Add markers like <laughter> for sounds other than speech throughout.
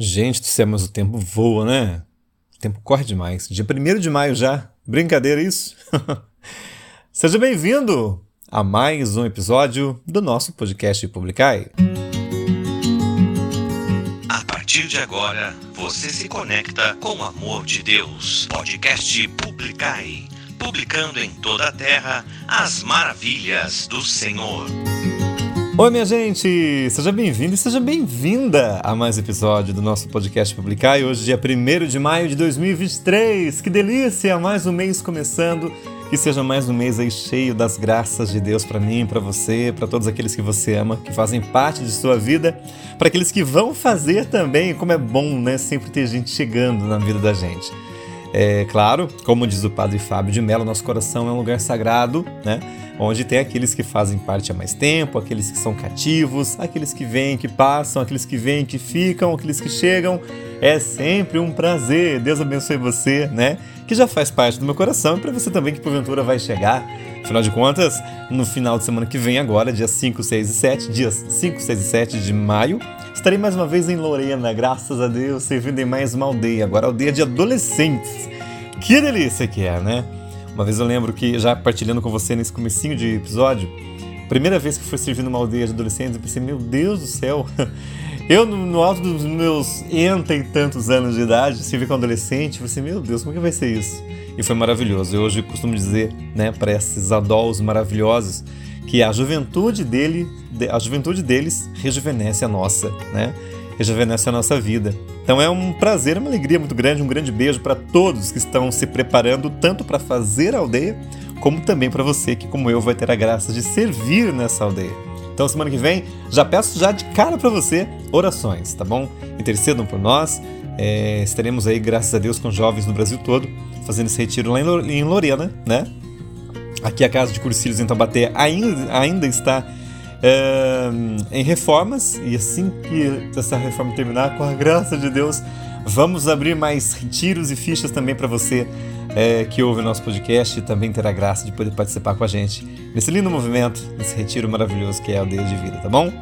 Gente do céu, mas o tempo voa, né? O tempo corre demais. Dia 1 de maio já. Brincadeira isso? <laughs> Seja bem-vindo a mais um episódio do nosso podcast Publicai. A partir de agora, você se conecta com o amor de Deus. Podcast Publicai. Publicando em toda a terra as maravilhas do Senhor. Oi, minha gente! Seja bem-vindo e seja bem-vinda a mais episódio do nosso podcast Publicar. E hoje, dia 1 de maio de 2023. Que delícia! Mais um mês começando. Que seja mais um mês aí cheio das graças de Deus para mim, para você, para todos aqueles que você ama, que fazem parte de sua vida, para aqueles que vão fazer também. Como é bom, né? Sempre ter gente chegando na vida da gente. É claro, como diz o Padre Fábio de Mello, nosso coração é um lugar sagrado, né? onde tem aqueles que fazem parte há mais tempo, aqueles que são cativos, aqueles que vêm, que passam, aqueles que vêm, que ficam, aqueles que chegam. É sempre um prazer. Deus abençoe você, né? Que já faz parte do meu coração e para você também que porventura vai chegar. Afinal de contas, no final de semana que vem agora, dias 5, 6 e 7, dias 5, 6 e 7 de maio, estarei mais uma vez em Lorena, graças a Deus, servindo em mais uma aldeia, agora aldeia de adolescentes. Que delícia que é, né? Uma vez eu lembro que, já partilhando com você nesse comecinho de episódio, primeira vez que fui servir numa aldeia de adolescentes, eu pensei, meu Deus do céu, <laughs> eu no, alto dos meus enta e tantos anos de idade, servi com adolescente, eu pensei, meu Deus, como que vai ser isso? E foi maravilhoso. Eu hoje costumo dizer, né, para esses adultos maravilhosos, que a juventude dele, a juventude deles rejuvenesce a nossa, né? Rejuvenesce a nossa vida. Então é um prazer, uma alegria muito grande, um grande beijo para todos que estão se preparando tanto para fazer a aldeia, como também para você que, como eu, vai ter a graça de servir nessa aldeia. Então, semana que vem, já peço já de cara para você orações, tá bom? Intercedam por nós. É, estaremos aí, graças a Deus, com jovens no Brasil todo, fazendo esse retiro lá em Lorena, né? Aqui a casa de Cursilhos em Taubaté ainda, ainda está é, em reformas, e assim que essa reforma terminar, com a graça de Deus, vamos abrir mais retiros e fichas também para você é, que ouve o nosso podcast e também ter a graça de poder participar com a gente nesse lindo movimento, nesse retiro maravilhoso que é a Aldeia de Vida, tá bom?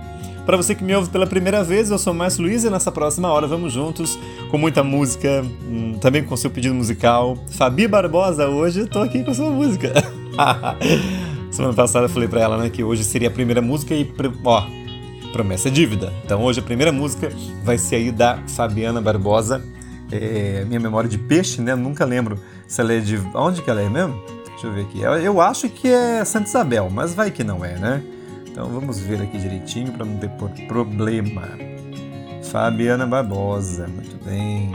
Para você que me ouve pela primeira vez, eu sou o Márcio Luiz e nessa próxima hora vamos juntos com muita música, hum, também com seu pedido musical. Fabi Barbosa, hoje estou aqui com a sua música. <laughs> <laughs> Semana passada eu falei pra ela, né, que hoje seria a primeira música e, ó, promessa é dívida. Então hoje a primeira música vai ser aí da Fabiana Barbosa, é, minha memória de peixe, né, nunca lembro se ela é de... Onde que ela é mesmo? Deixa eu ver aqui. Eu acho que é Santa Isabel, mas vai que não é, né? Então vamos ver aqui direitinho para não ter problema. Fabiana Barbosa, muito bem.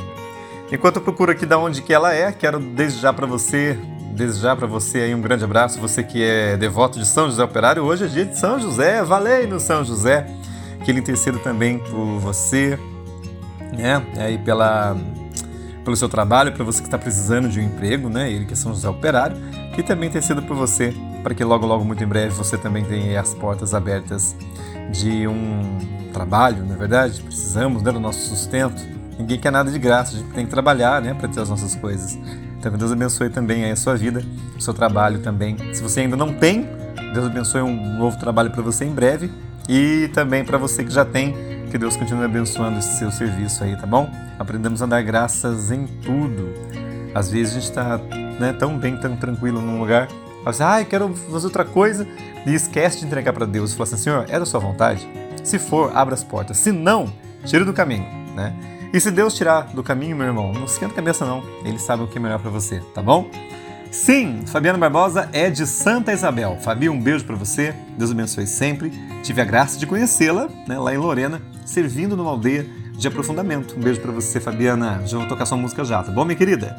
Enquanto eu procuro aqui da onde que ela é, quero desde já para você desejar para você aí um grande abraço, você que é devoto de São José Operário. Hoje é dia de São José, valei no São José. Que ele interceda também por você, né? Aí pela, pelo seu trabalho, para você que está precisando de um emprego, né? Ele que é São José Operário, que também interceda por você, para que logo, logo, muito em breve, você também tenha as portas abertas de um trabalho, na é verdade. Precisamos né, do nosso sustento. Ninguém quer nada de graça, a gente tem que trabalhar, né, para ter as nossas coisas. Então, que Deus abençoe também a sua vida, o seu trabalho também. Se você ainda não tem, Deus abençoe um novo trabalho para você em breve. E também para você que já tem, que Deus continue abençoando esse seu serviço aí, tá bom? Aprendemos a dar graças em tudo. Às vezes a gente está né, tão bem, tão tranquilo num lugar, assim, ah, quero fazer outra coisa, e esquece de entregar para Deus. Fala assim, Senhor, é da sua vontade? Se for, abra as portas. Se não, tire do caminho, né? E se Deus tirar do caminho, meu irmão, não esquenta a cabeça não. Ele sabe o que é melhor para você, tá bom? Sim, Fabiana Barbosa é de Santa Isabel. Fabi, um beijo para você. Deus abençoe sempre. Tive a graça de conhecê-la, né, lá em Lorena, servindo numa aldeia de aprofundamento. Um beijo para você, Fabiana. Já vou tocar sua música já, tá bom, minha querida?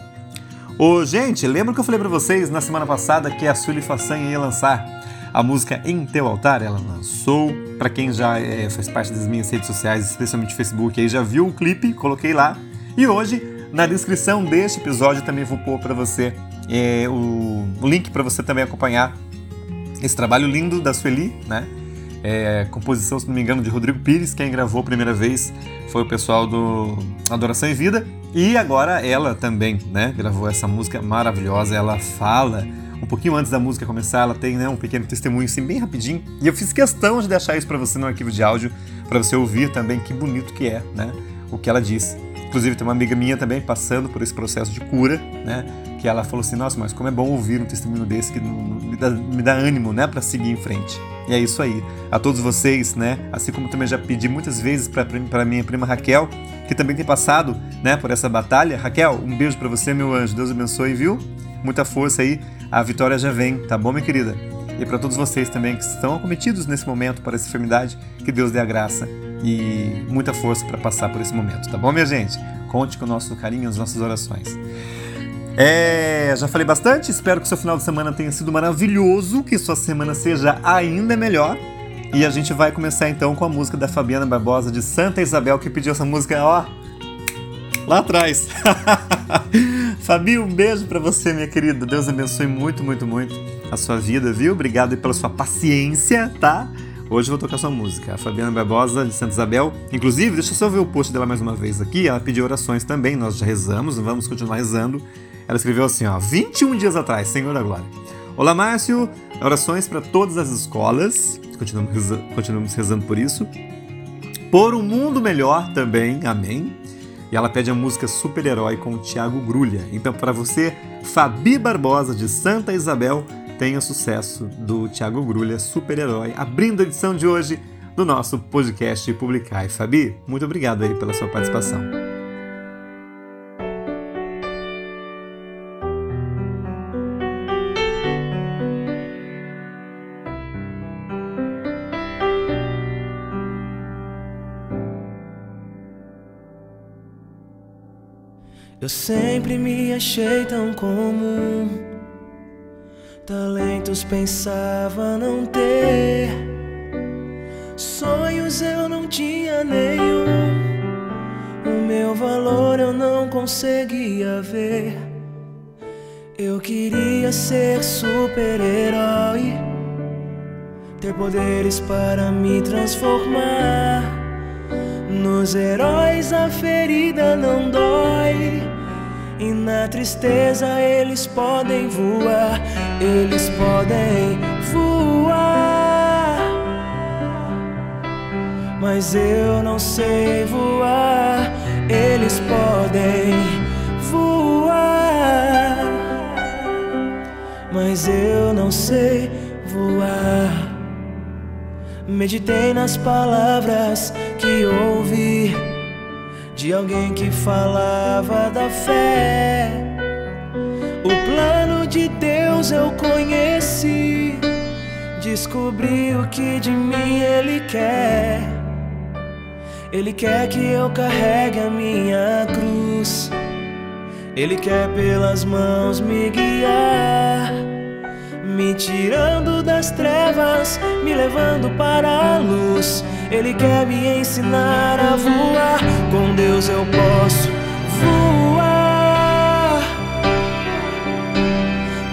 Ô, gente, lembra que eu falei para vocês na semana passada que a Sully Façanha ia lançar a música Em Teu Altar? Ela lançou para quem já é, faz parte das minhas redes sociais, especialmente Facebook, aí já viu o clipe, coloquei lá. E hoje, na descrição deste episódio, também vou pôr para você é, o, o, link para você também acompanhar esse trabalho lindo da Sueli, né? É, composição, se não me engano, de Rodrigo Pires. Quem gravou a primeira vez foi o pessoal do Adoração e Vida. E agora ela também, né? Gravou essa música maravilhosa. Ela fala um pouquinho antes da música começar, ela tem né, um pequeno testemunho assim, bem rapidinho. E eu fiz questão de deixar isso para você no arquivo de áudio, para você ouvir também que bonito que é, né? o que ela disse. Inclusive, tem uma amiga minha também passando por esse processo de cura, né? Que ela falou assim: Nossa, mas como é bom ouvir um testemunho desse que me dá, me dá ânimo, né? Para seguir em frente. E é isso aí. A todos vocês, né? Assim como também já pedi muitas vezes para minha prima Raquel, que também tem passado, né? Por essa batalha. Raquel, um beijo para você, meu anjo. Deus abençoe, viu? Muita força aí. A vitória já vem, tá bom, minha querida? E para todos vocês também que estão acometidos nesse momento por essa enfermidade, que Deus dê a graça e muita força para passar por esse momento, tá bom, minha gente? Conte com o nosso carinho, as nossas orações. É, já falei bastante, espero que seu final de semana tenha sido maravilhoso, que sua semana seja ainda melhor. E a gente vai começar então com a música da Fabiana Barbosa de Santa Isabel, que pediu essa música, ó, lá atrás. <laughs> Fabi, um beijo para você, minha querida. Deus abençoe muito, muito, muito a sua vida, viu? Obrigado pela sua paciência, tá? Hoje eu vou tocar sua música, a Fabiana Barbosa de Santa Isabel. Inclusive, deixa eu só ver o post dela mais uma vez aqui. Ela pediu orações também, nós já rezamos, vamos continuar rezando. Ela escreveu assim, ó, 21 dias atrás, Senhor da Glória. Olá, Márcio, orações para todas as escolas, continuamos continuamos rezando por isso. Por um mundo melhor também, amém. E ela pede a música Super-Herói com o Tiago Grulha. Então, para você, Fabi Barbosa de Santa Isabel, tenha sucesso do Thiago Grulha, super-herói, abrindo a edição de hoje do nosso podcast Publicar. E Fabi, muito obrigado aí pela sua participação. Eu sempre me achei tão comum Talentos pensava não ter, sonhos eu não tinha nenhum. O meu valor eu não conseguia ver. Eu queria ser super-herói, ter poderes para me transformar. Nos heróis a ferida não dói. E na tristeza eles podem voar, eles podem voar. Mas eu não sei voar, eles podem voar. Mas eu não sei voar. Meditei nas palavras que ouvi de alguém que falava da fé. O plano de Deus eu conheci, descobri o que de mim Ele quer. Ele quer que eu carregue a minha cruz, Ele quer pelas mãos me guiar me tirando das trevas, me levando para a luz. Ele quer me ensinar a voar. Com Deus eu posso voar.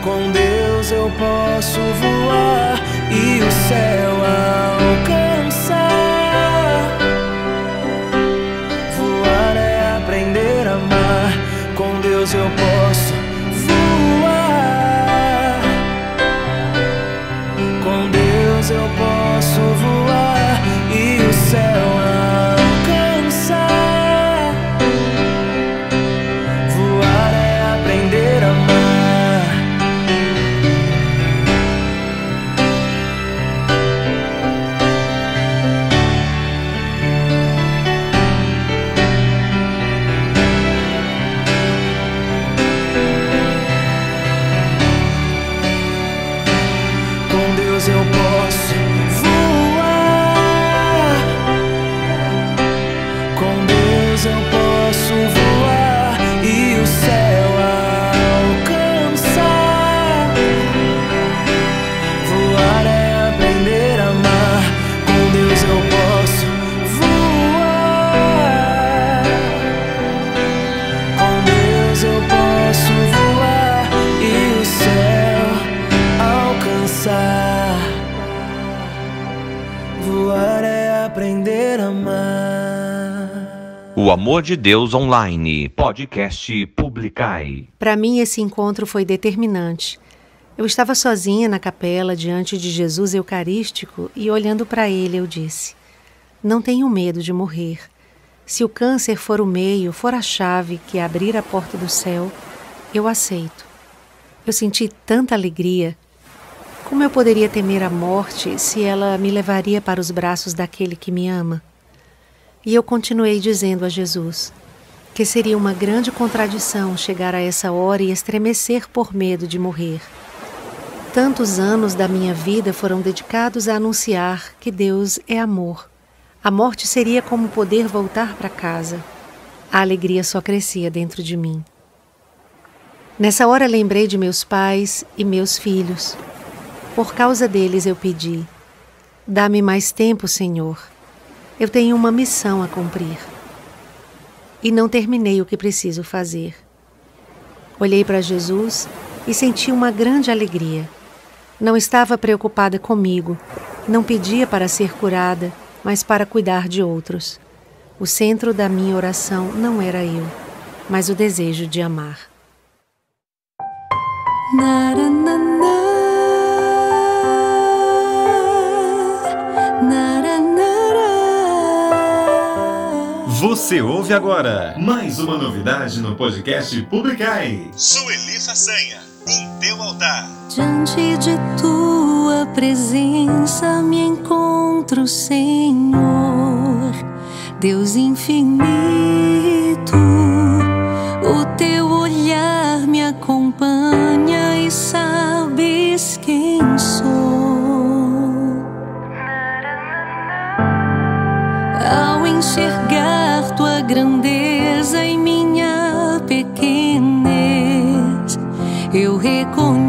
Com Deus eu posso voar e o céu alcançar. Voar é aprender a amar. Com Deus eu posso O Amor de Deus Online, podcast Publicai. Para mim, esse encontro foi determinante. Eu estava sozinha na capela diante de Jesus Eucarístico e, olhando para ele, eu disse: Não tenho medo de morrer. Se o câncer for o meio, for a chave que abrir a porta do céu, eu aceito. Eu senti tanta alegria. Como eu poderia temer a morte se ela me levaria para os braços daquele que me ama? E eu continuei dizendo a Jesus que seria uma grande contradição chegar a essa hora e estremecer por medo de morrer. Tantos anos da minha vida foram dedicados a anunciar que Deus é amor. A morte seria como poder voltar para casa. A alegria só crescia dentro de mim. Nessa hora lembrei de meus pais e meus filhos. Por causa deles eu pedi: Dá-me mais tempo, Senhor. Eu tenho uma missão a cumprir. E não terminei o que preciso fazer. Olhei para Jesus e senti uma grande alegria. Não estava preocupada comigo, não pedia para ser curada, mas para cuidar de outros. O centro da minha oração não era eu, mas o desejo de amar. Você ouve agora mais uma novidade no podcast Publicai. Sueli Façanha, em teu altar. Diante de tua presença me encontro, Senhor, Deus infinito. Enxergar tua grandeza em minha pequenez, eu reconheço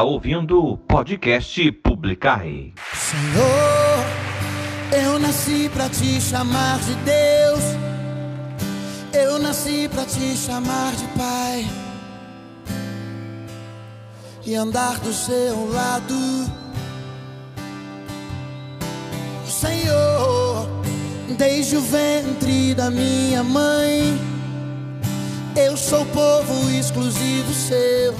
está ouvindo o podcast Publicai. Senhor, eu nasci pra te chamar de Deus. Eu nasci pra te chamar de Pai. E andar do seu lado. Senhor, desde o ventre da minha mãe, eu sou povo exclusivo seu.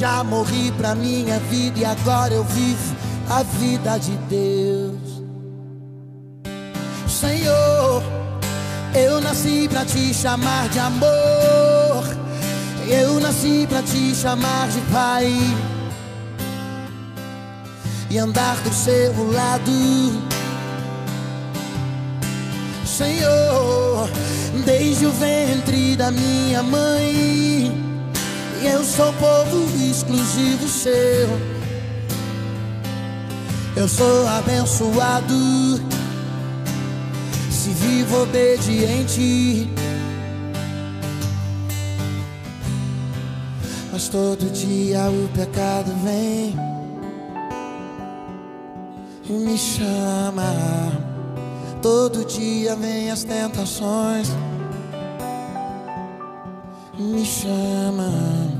Já morri pra minha vida e agora eu vivo a vida de Deus. Senhor, eu nasci pra te chamar de amor. Eu nasci pra te chamar de Pai. E andar do seu lado. Senhor, desde o ventre da minha mãe, eu sou povo exclusivo seu. Eu sou abençoado se vivo obediente. Mas todo dia o pecado vem e me chama. Todo dia vem as tentações, me chama.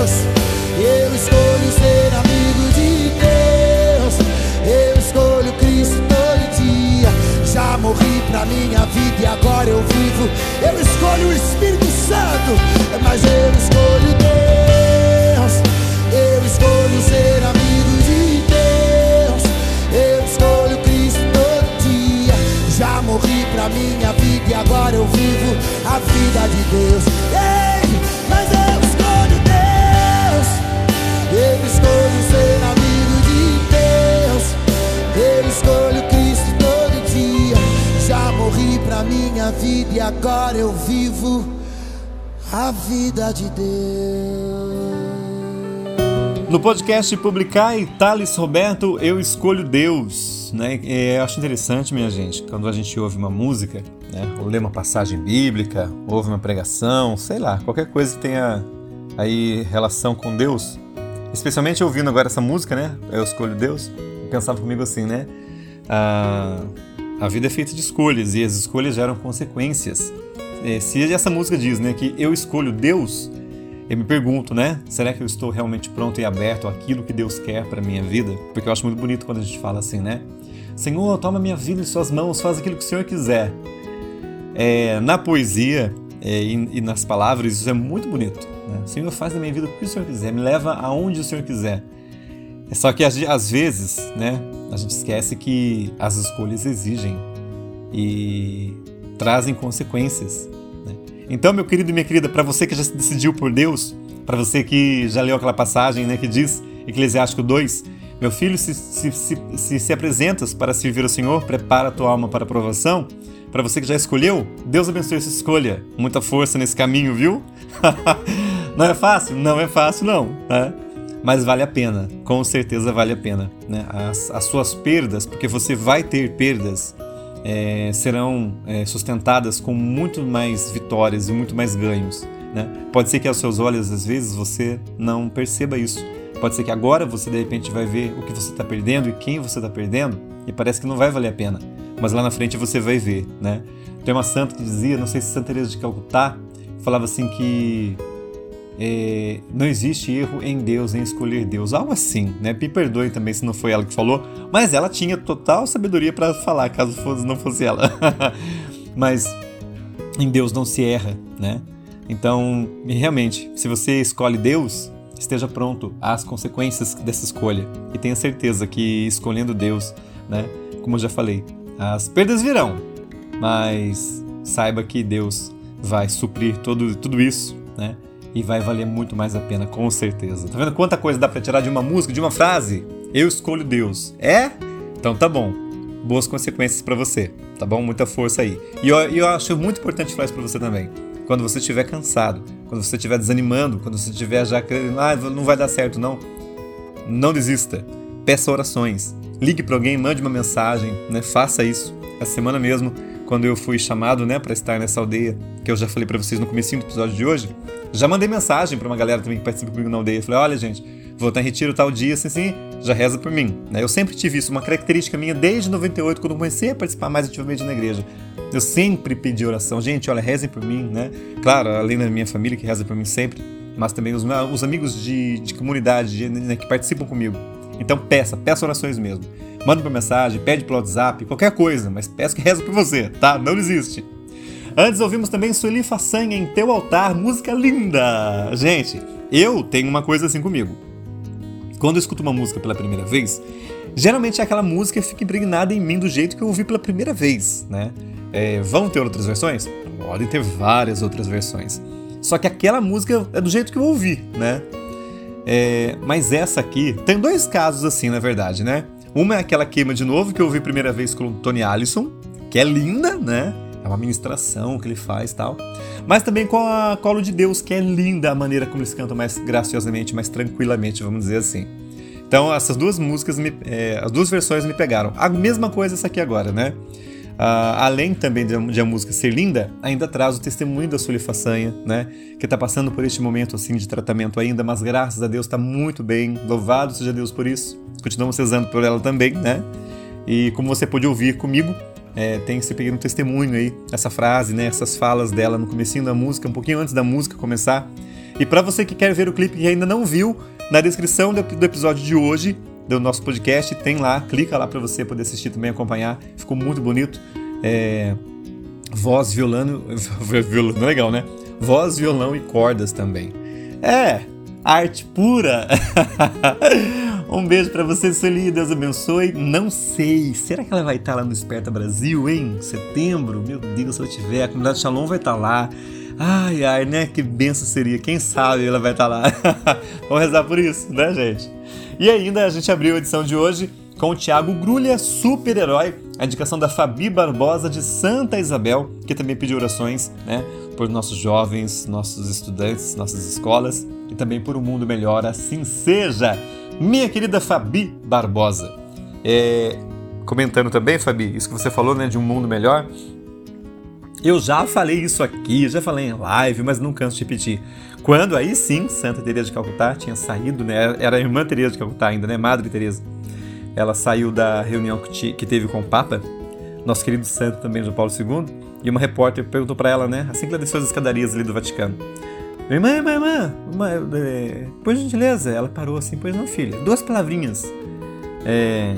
Eu escolho ser amigo de Deus. Eu escolho Cristo todo dia. Já morri pra minha vida e agora eu vivo. Eu escolho o Espírito Santo, mas eu escolho Deus. Eu escolho ser amigo de Deus. Eu escolho Cristo todo dia. Já morri pra minha vida e agora eu vivo a vida de Deus. Ei, escolho Cristo todo dia. Já morri pra minha vida e agora eu vivo a vida de Deus. No podcast Publicai, Thales Roberto, Eu Escolho Deus. Né? É, eu acho interessante, minha gente, quando a gente ouve uma música, né? ou lê uma passagem bíblica, ouve uma pregação, sei lá, qualquer coisa que tenha aí relação com Deus, especialmente ouvindo agora essa música, né? Eu Escolho Deus, pensava comigo assim, né? Ah, a vida é feita de escolhas e as escolhas geram consequências. É, se essa música diz né, que eu escolho Deus, eu me pergunto, né? Será que eu estou realmente pronto e aberto àquilo que Deus quer para minha vida? Porque eu acho muito bonito quando a gente fala assim, né? Senhor, toma minha vida em suas mãos, faz aquilo que o Senhor quiser. É, na poesia é, e, e, nas palavras, isso é muito bonito. Né? Senhor, faz na minha vida o que o Senhor quiser, me leva aonde o Senhor quiser. É só que às vezes, né, a gente esquece que as escolhas exigem e trazem consequências. Né? Então, meu querido e minha querida, para você que já se decidiu por Deus, para você que já leu aquela passagem né, que diz, Eclesiástico 2, meu filho, se se, se, se se apresentas para servir ao Senhor, prepara a tua alma para a provação, Para você que já escolheu, Deus abençoe essa escolha. Muita força nesse caminho, viu? <laughs> não é fácil? Não é fácil, não. Né? Mas vale a pena, com certeza vale a pena. Né? As, as suas perdas, porque você vai ter perdas, é, serão é, sustentadas com muito mais vitórias e muito mais ganhos. Né? Pode ser que aos seus olhos, às vezes, você não perceba isso. Pode ser que agora você de repente vai ver o que você está perdendo e quem você está perdendo e parece que não vai valer a pena. Mas lá na frente você vai ver, né? Tem uma santa que dizia, não sei se Santa Teresa de Calcutá, falava assim que é, não existe erro em Deus, em escolher Deus, algo assim, né? Me perdoe também se não foi ela que falou, mas ela tinha total sabedoria para falar, caso fosse, não fosse ela. <laughs> mas em Deus não se erra, né? Então, realmente, se você escolhe Deus, esteja pronto às consequências dessa escolha e tenha certeza que escolhendo Deus, né? Como eu já falei, as perdas virão, mas saiba que Deus vai suprir todo, tudo isso, né? E vai valer muito mais a pena, com certeza. Tá vendo quanta coisa dá para tirar de uma música, de uma frase? Eu escolho Deus. É? Então tá bom. Boas consequências para você, tá bom? Muita força aí. E eu, eu acho muito importante falar isso pra você também quando você estiver cansado, quando você estiver desanimando, quando você estiver já querendo, ah, não vai dar certo, não. Não desista. Peça orações. Ligue para alguém, mande uma mensagem, né? Faça isso. Essa semana mesmo, quando eu fui chamado, né, para estar nessa aldeia, que eu já falei para vocês no começo do episódio de hoje, já mandei mensagem para uma galera também que participa comigo na aldeia. Falei: "Olha, gente, vou estar em retiro tal dia, assim, assim, já reza por mim. Né? Eu sempre tive isso, uma característica minha desde 98, quando comecei a participar mais ativamente na igreja. Eu sempre pedi oração. Gente, olha, rezem por mim, né? Claro, além da minha família que reza por mim sempre, mas também os, os amigos de, de comunidade de, né, que participam comigo. Então peça, peça orações mesmo. Manda por mensagem, pede pelo WhatsApp, qualquer coisa, mas peço que reze por você, tá? Não desiste. Antes ouvimos também Sueli Façanha em Teu Altar, música linda! Gente, eu tenho uma coisa assim comigo. Quando eu escuto uma música pela primeira vez, geralmente é aquela música fica impregnada em mim do jeito que eu ouvi pela primeira vez, né? É, vão ter outras versões? Podem ter várias outras versões. Só que aquela música é do jeito que eu ouvi, né? É, mas essa aqui tem dois casos assim, na verdade, né? Uma é aquela queima de novo que eu ouvi a primeira vez com o Tony Allison, que é linda, né? É uma ministração que ele faz tal. Mas também com a Colo de Deus, que é linda a maneira como eles cantam mais graciosamente, mais tranquilamente, vamos dizer assim. Então essas duas músicas, me, é, as duas versões me pegaram. A mesma coisa essa aqui agora, né? Uh, além também de, de, a música ser linda, ainda traz o testemunho da Sully Façanha, né? Que está passando por este momento assim de tratamento ainda, mas graças a Deus está muito bem. Louvado seja Deus por isso. Continuamos rezando por ela também, né? E como você pôde ouvir comigo, é, tem esse pequeno testemunho aí, essa frase, né, essas falas dela no comecinho da música, um pouquinho antes da música começar. E para você que quer ver o clipe e ainda não viu, na descrição do episódio de hoje do nosso podcast tem lá, clica lá para você poder assistir também, acompanhar. Ficou muito bonito. É, voz, violão, <laughs> violão, legal, né? Voz, violão e cordas também. É, arte pura. <laughs> Um beijo para você, Sueli. Deus abençoe. Não sei. Será que ela vai estar lá no Esperta Brasil, hein? Setembro? Meu Deus, se ela tiver. A comunidade Shalom vai estar lá. Ai, ai, né? Que benção seria. Quem sabe ela vai estar lá. <laughs> Vamos rezar por isso, né, gente? E ainda a gente abriu a edição de hoje com o Thiago Grulha, super-herói, a indicação da Fabi Barbosa de Santa Isabel, que também pediu orações né, por nossos jovens, nossos estudantes, nossas escolas e também por um mundo melhor. Assim seja! Minha querida Fabi Barbosa, é, comentando também, Fabi, isso que você falou, né, de um mundo melhor. Eu já falei isso aqui, já falei em live, mas não canso de repetir. Quando aí sim, Santa Teresa de Calcutá tinha saído, né, era a irmã Teresa de Calcutá ainda, né, Madre Teresa. Ela saiu da reunião que, teve com o Papa, nosso querido santo também, João Paulo II, e uma repórter perguntou para ela, né, assim que ela desceu as escadarias ali do Vaticano, Irmã, irmã, irmã, irmã é, por gentileza. Ela parou assim, pois não, filha. Duas palavrinhas. É,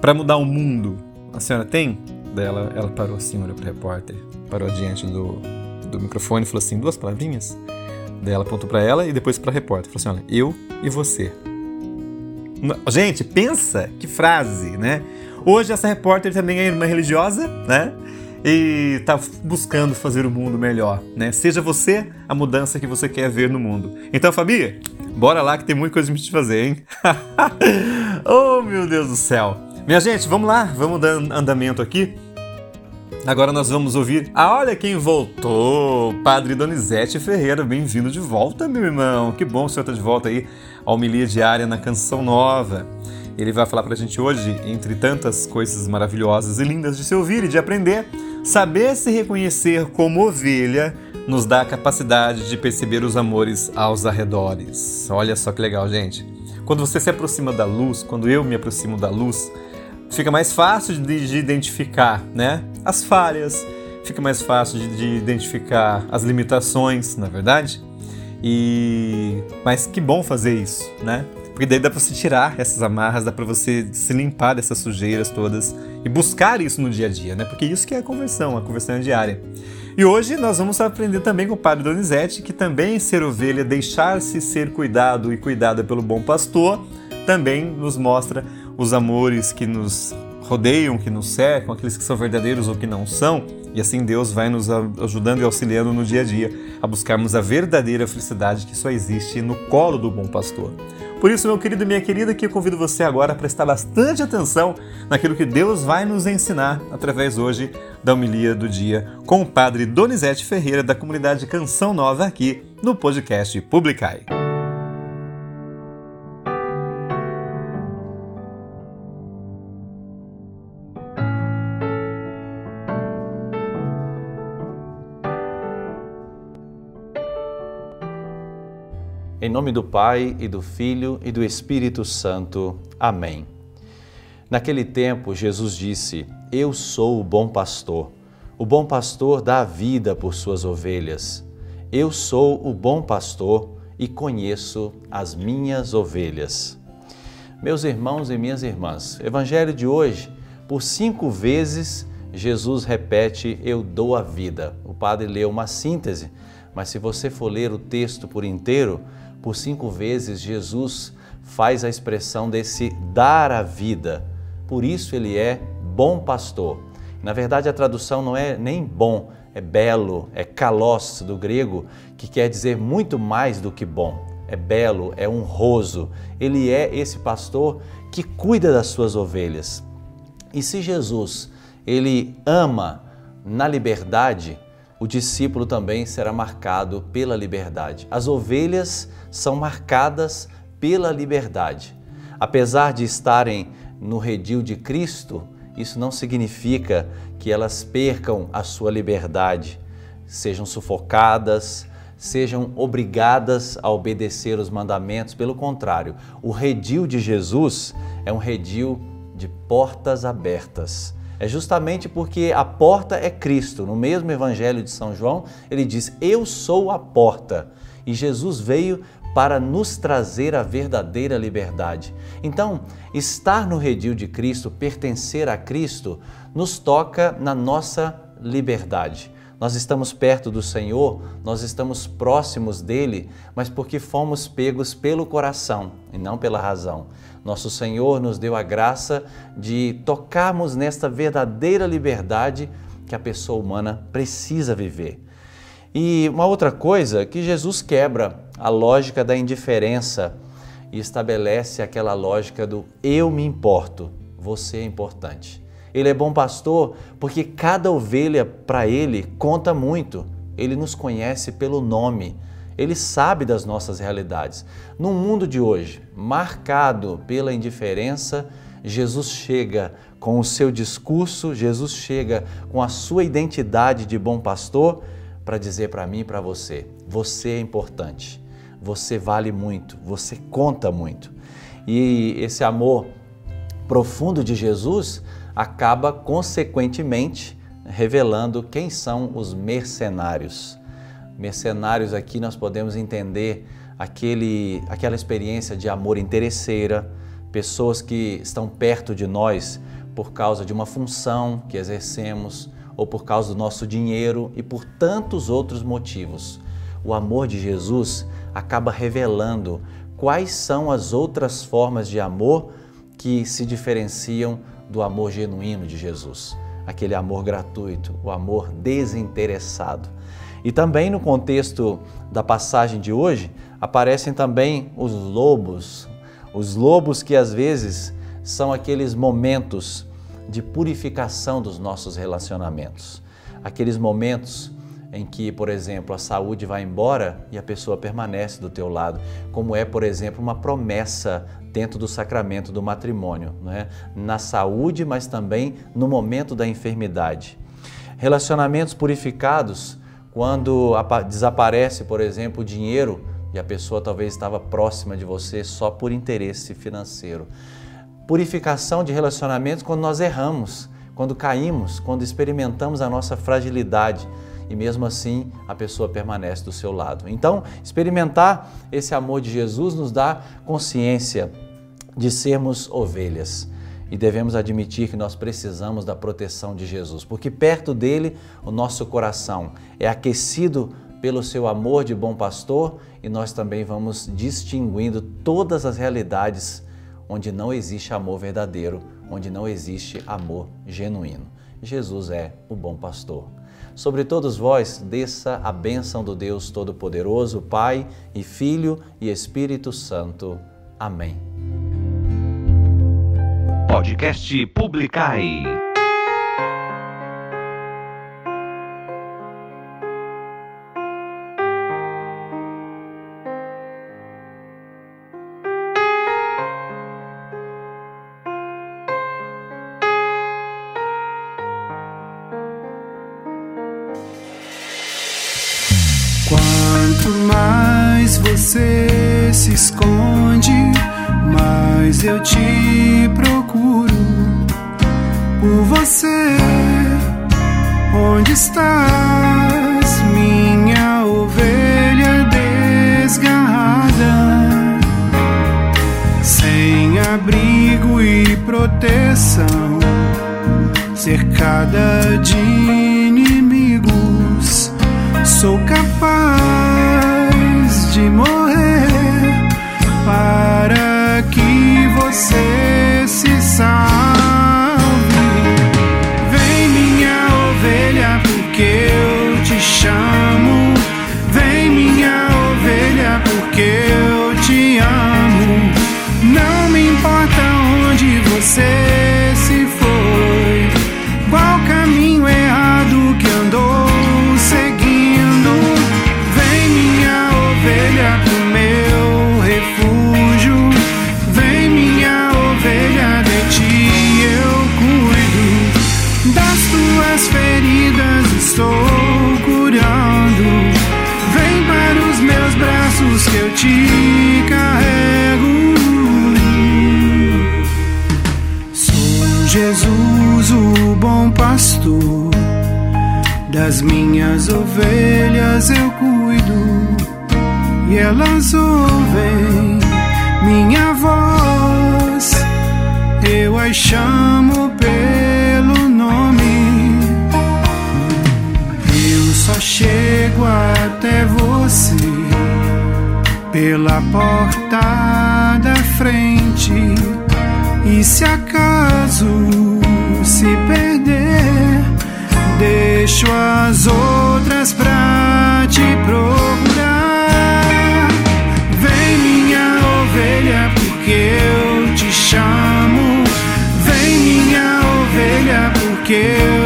para mudar o mundo. A senhora tem? Daí ela, parou assim, olhou pro repórter, parou diante do, do microfone e falou assim: duas palavrinhas? Daí ela apontou para ela e depois para a repórter. Falou assim: olha, eu e você. Gente, pensa que frase, né? Hoje essa repórter também é irmã religiosa, né? e está buscando fazer o mundo melhor, né? Seja você a mudança que você quer ver no mundo. Então, Fabi, bora lá que tem muita coisa pra gente fazer, hein? <laughs> oh, meu Deus do céu. Minha gente, vamos lá, vamos dar andamento aqui. Agora nós vamos ouvir. Ah, olha quem voltou! Padre Donizete Ferreira, bem-vindo de volta, meu irmão. Que bom o senhor estar de volta aí a homilia diária na Canção Nova. Ele vai falar para a gente hoje, entre tantas coisas maravilhosas e lindas de se ouvir e de aprender, saber se reconhecer como ovelha nos dá a capacidade de perceber os amores aos arredores. Olha só que legal, gente. Quando você se aproxima da luz, quando eu me aproximo da luz, fica mais fácil de, de identificar né, as falhas, fica mais fácil de, de identificar as limitações, na é verdade? E mas que bom fazer isso, né? Porque daí dá para você tirar essas amarras, dá para você se limpar dessas sujeiras todas e buscar isso no dia a dia, né? Porque isso que é a conversão, a conversão é diária. E hoje nós vamos aprender também com o Padre Donizete que também ser ovelha, deixar-se ser cuidado e cuidada pelo bom pastor, também nos mostra os amores que nos rodeiam, que nos cercam, aqueles que são verdadeiros ou que não são, e assim Deus vai nos ajudando e auxiliando no dia a dia a buscarmos a verdadeira felicidade que só existe no colo do bom pastor. Por isso, meu querido e minha querida, que eu convido você agora a prestar bastante atenção naquilo que Deus vai nos ensinar através hoje da homilia do dia com o padre Donizete Ferreira da comunidade Canção Nova aqui no podcast Publicai. Em nome do Pai e do Filho e do Espírito Santo. Amém. Naquele tempo, Jesus disse: Eu sou o bom pastor. O bom pastor dá a vida por suas ovelhas. Eu sou o bom pastor e conheço as minhas ovelhas. Meus irmãos e minhas irmãs, Evangelho de hoje, por cinco vezes, Jesus repete: Eu dou a vida. O padre leu uma síntese, mas se você for ler o texto por inteiro, por cinco vezes, Jesus faz a expressão desse dar a vida. Por isso ele é bom pastor. Na verdade, a tradução não é nem bom, é belo, é kalos do grego, que quer dizer muito mais do que bom. É belo, é honroso. Ele é esse pastor que cuida das suas ovelhas. E se Jesus, ele ama na liberdade, o discípulo também será marcado pela liberdade. As ovelhas são marcadas pela liberdade. Apesar de estarem no redil de Cristo, isso não significa que elas percam a sua liberdade, sejam sufocadas, sejam obrigadas a obedecer os mandamentos. Pelo contrário, o redil de Jesus é um redil de portas abertas. É justamente porque a porta é Cristo. No mesmo Evangelho de São João, ele diz: Eu sou a porta. E Jesus veio para nos trazer a verdadeira liberdade. Então, estar no redil de Cristo, pertencer a Cristo, nos toca na nossa liberdade. Nós estamos perto do Senhor, nós estamos próximos dele, mas porque fomos pegos pelo coração e não pela razão. Nosso Senhor nos deu a graça de tocarmos nesta verdadeira liberdade que a pessoa humana precisa viver. E uma outra coisa que Jesus quebra a lógica da indiferença e estabelece aquela lógica do eu me importo, você é importante. Ele é bom pastor porque cada ovelha para ele conta muito. Ele nos conhece pelo nome. Ele sabe das nossas realidades. No mundo de hoje, marcado pela indiferença, Jesus chega com o seu discurso, Jesus chega com a sua identidade de bom pastor para dizer para mim e para você: você é importante você vale muito, você conta muito. E esse amor profundo de Jesus acaba consequentemente revelando quem são os mercenários. Mercenários aqui nós podemos entender aquele, aquela experiência de amor interesseira, pessoas que estão perto de nós por causa de uma função que exercemos ou por causa do nosso dinheiro e por tantos outros motivos. O amor de Jesus acaba revelando quais são as outras formas de amor que se diferenciam do amor genuíno de Jesus, aquele amor gratuito, o amor desinteressado. E também no contexto da passagem de hoje aparecem também os lobos, os lobos que às vezes são aqueles momentos de purificação dos nossos relacionamentos. Aqueles momentos em que, por exemplo, a saúde vai embora e a pessoa permanece do teu lado, como é, por exemplo, uma promessa dentro do sacramento do matrimônio, né? na saúde, mas também no momento da enfermidade. Relacionamentos purificados, quando desaparece, por exemplo, o dinheiro e a pessoa talvez estava próxima de você só por interesse financeiro. Purificação de relacionamentos quando nós erramos, quando caímos, quando experimentamos a nossa fragilidade e mesmo assim a pessoa permanece do seu lado. Então, experimentar esse amor de Jesus nos dá consciência de sermos ovelhas e devemos admitir que nós precisamos da proteção de Jesus, porque perto dele o nosso coração é aquecido pelo seu amor de bom pastor e nós também vamos distinguindo todas as realidades onde não existe amor verdadeiro, onde não existe amor genuíno. Jesus é o bom pastor. Sobre todos vós, desça a bênção do Deus Todo-Poderoso, Pai e Filho e Espírito Santo. Amém. Podcast Publicai. Se esconde, mas eu te procuro por você. Onde estás, minha ovelha desgarrada, sem abrigo e proteção, cercada de inimigos? Sou capaz de morrer você Das minhas ovelhas eu cuido e elas ouvem minha voz. Eu as chamo pelo nome. Eu só chego até você pela porta da frente. E se acaso deixo as outras pra te procurar. Vem, minha ovelha, porque eu te chamo. Vem, minha ovelha, porque eu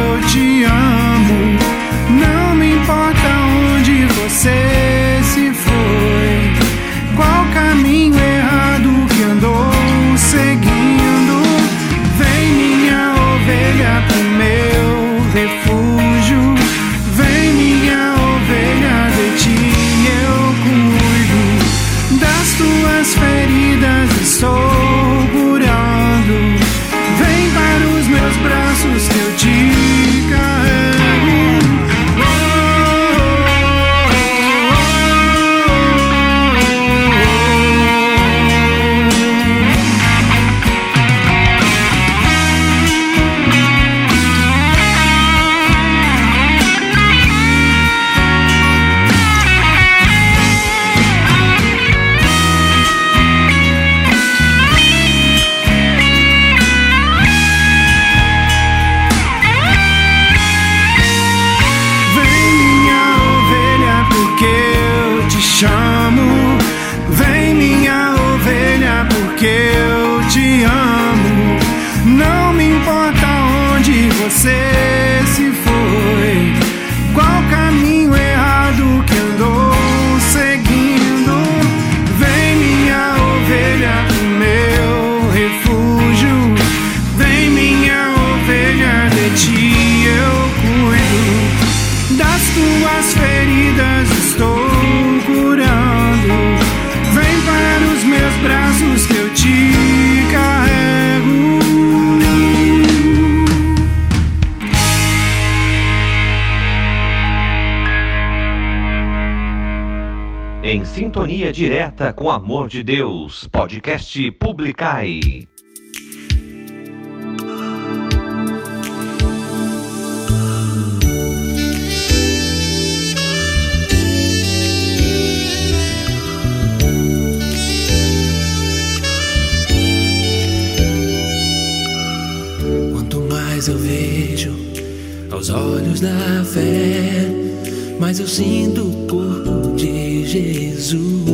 Direta com Amor de Deus, podcast Publicai. Quanto mais eu vejo aos olhos da fé mas eu sinto o corpo de Jesus.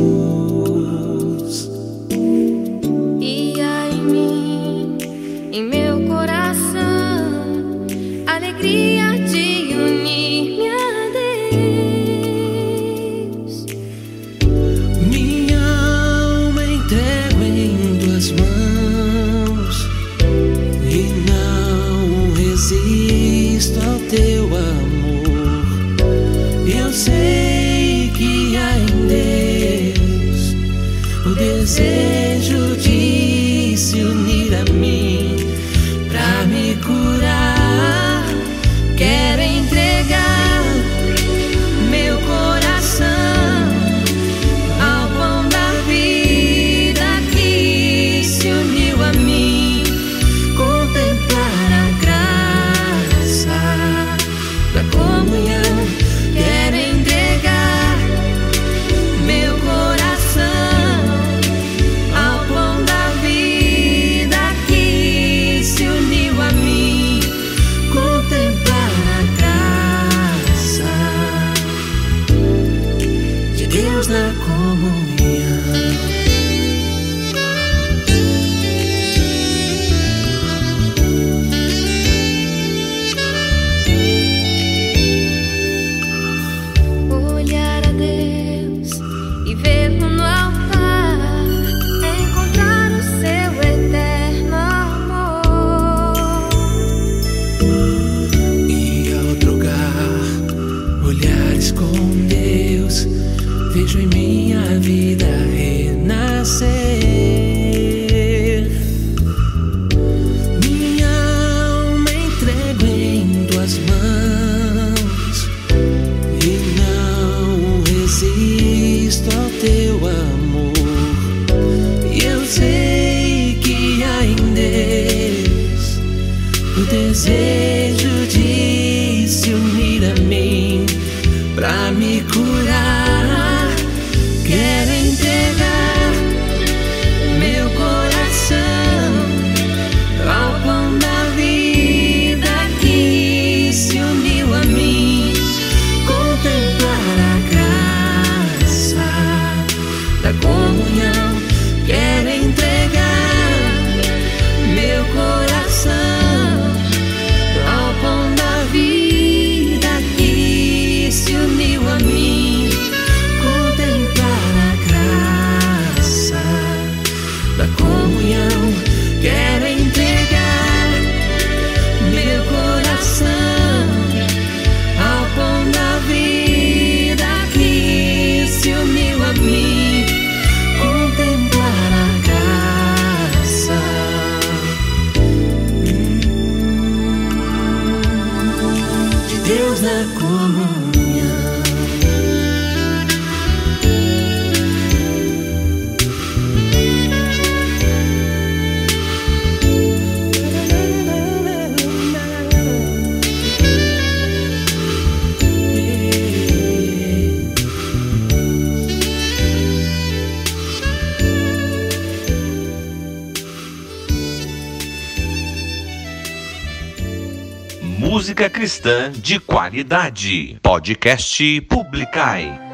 cristã de qualidade. Podcast Publicai.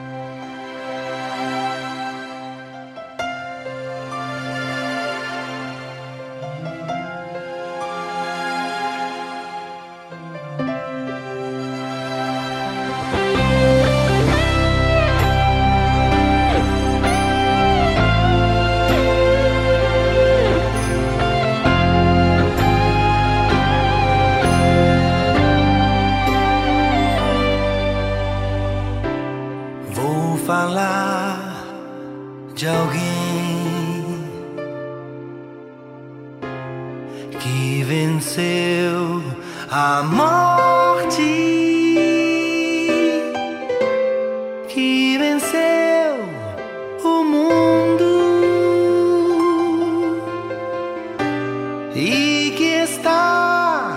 Está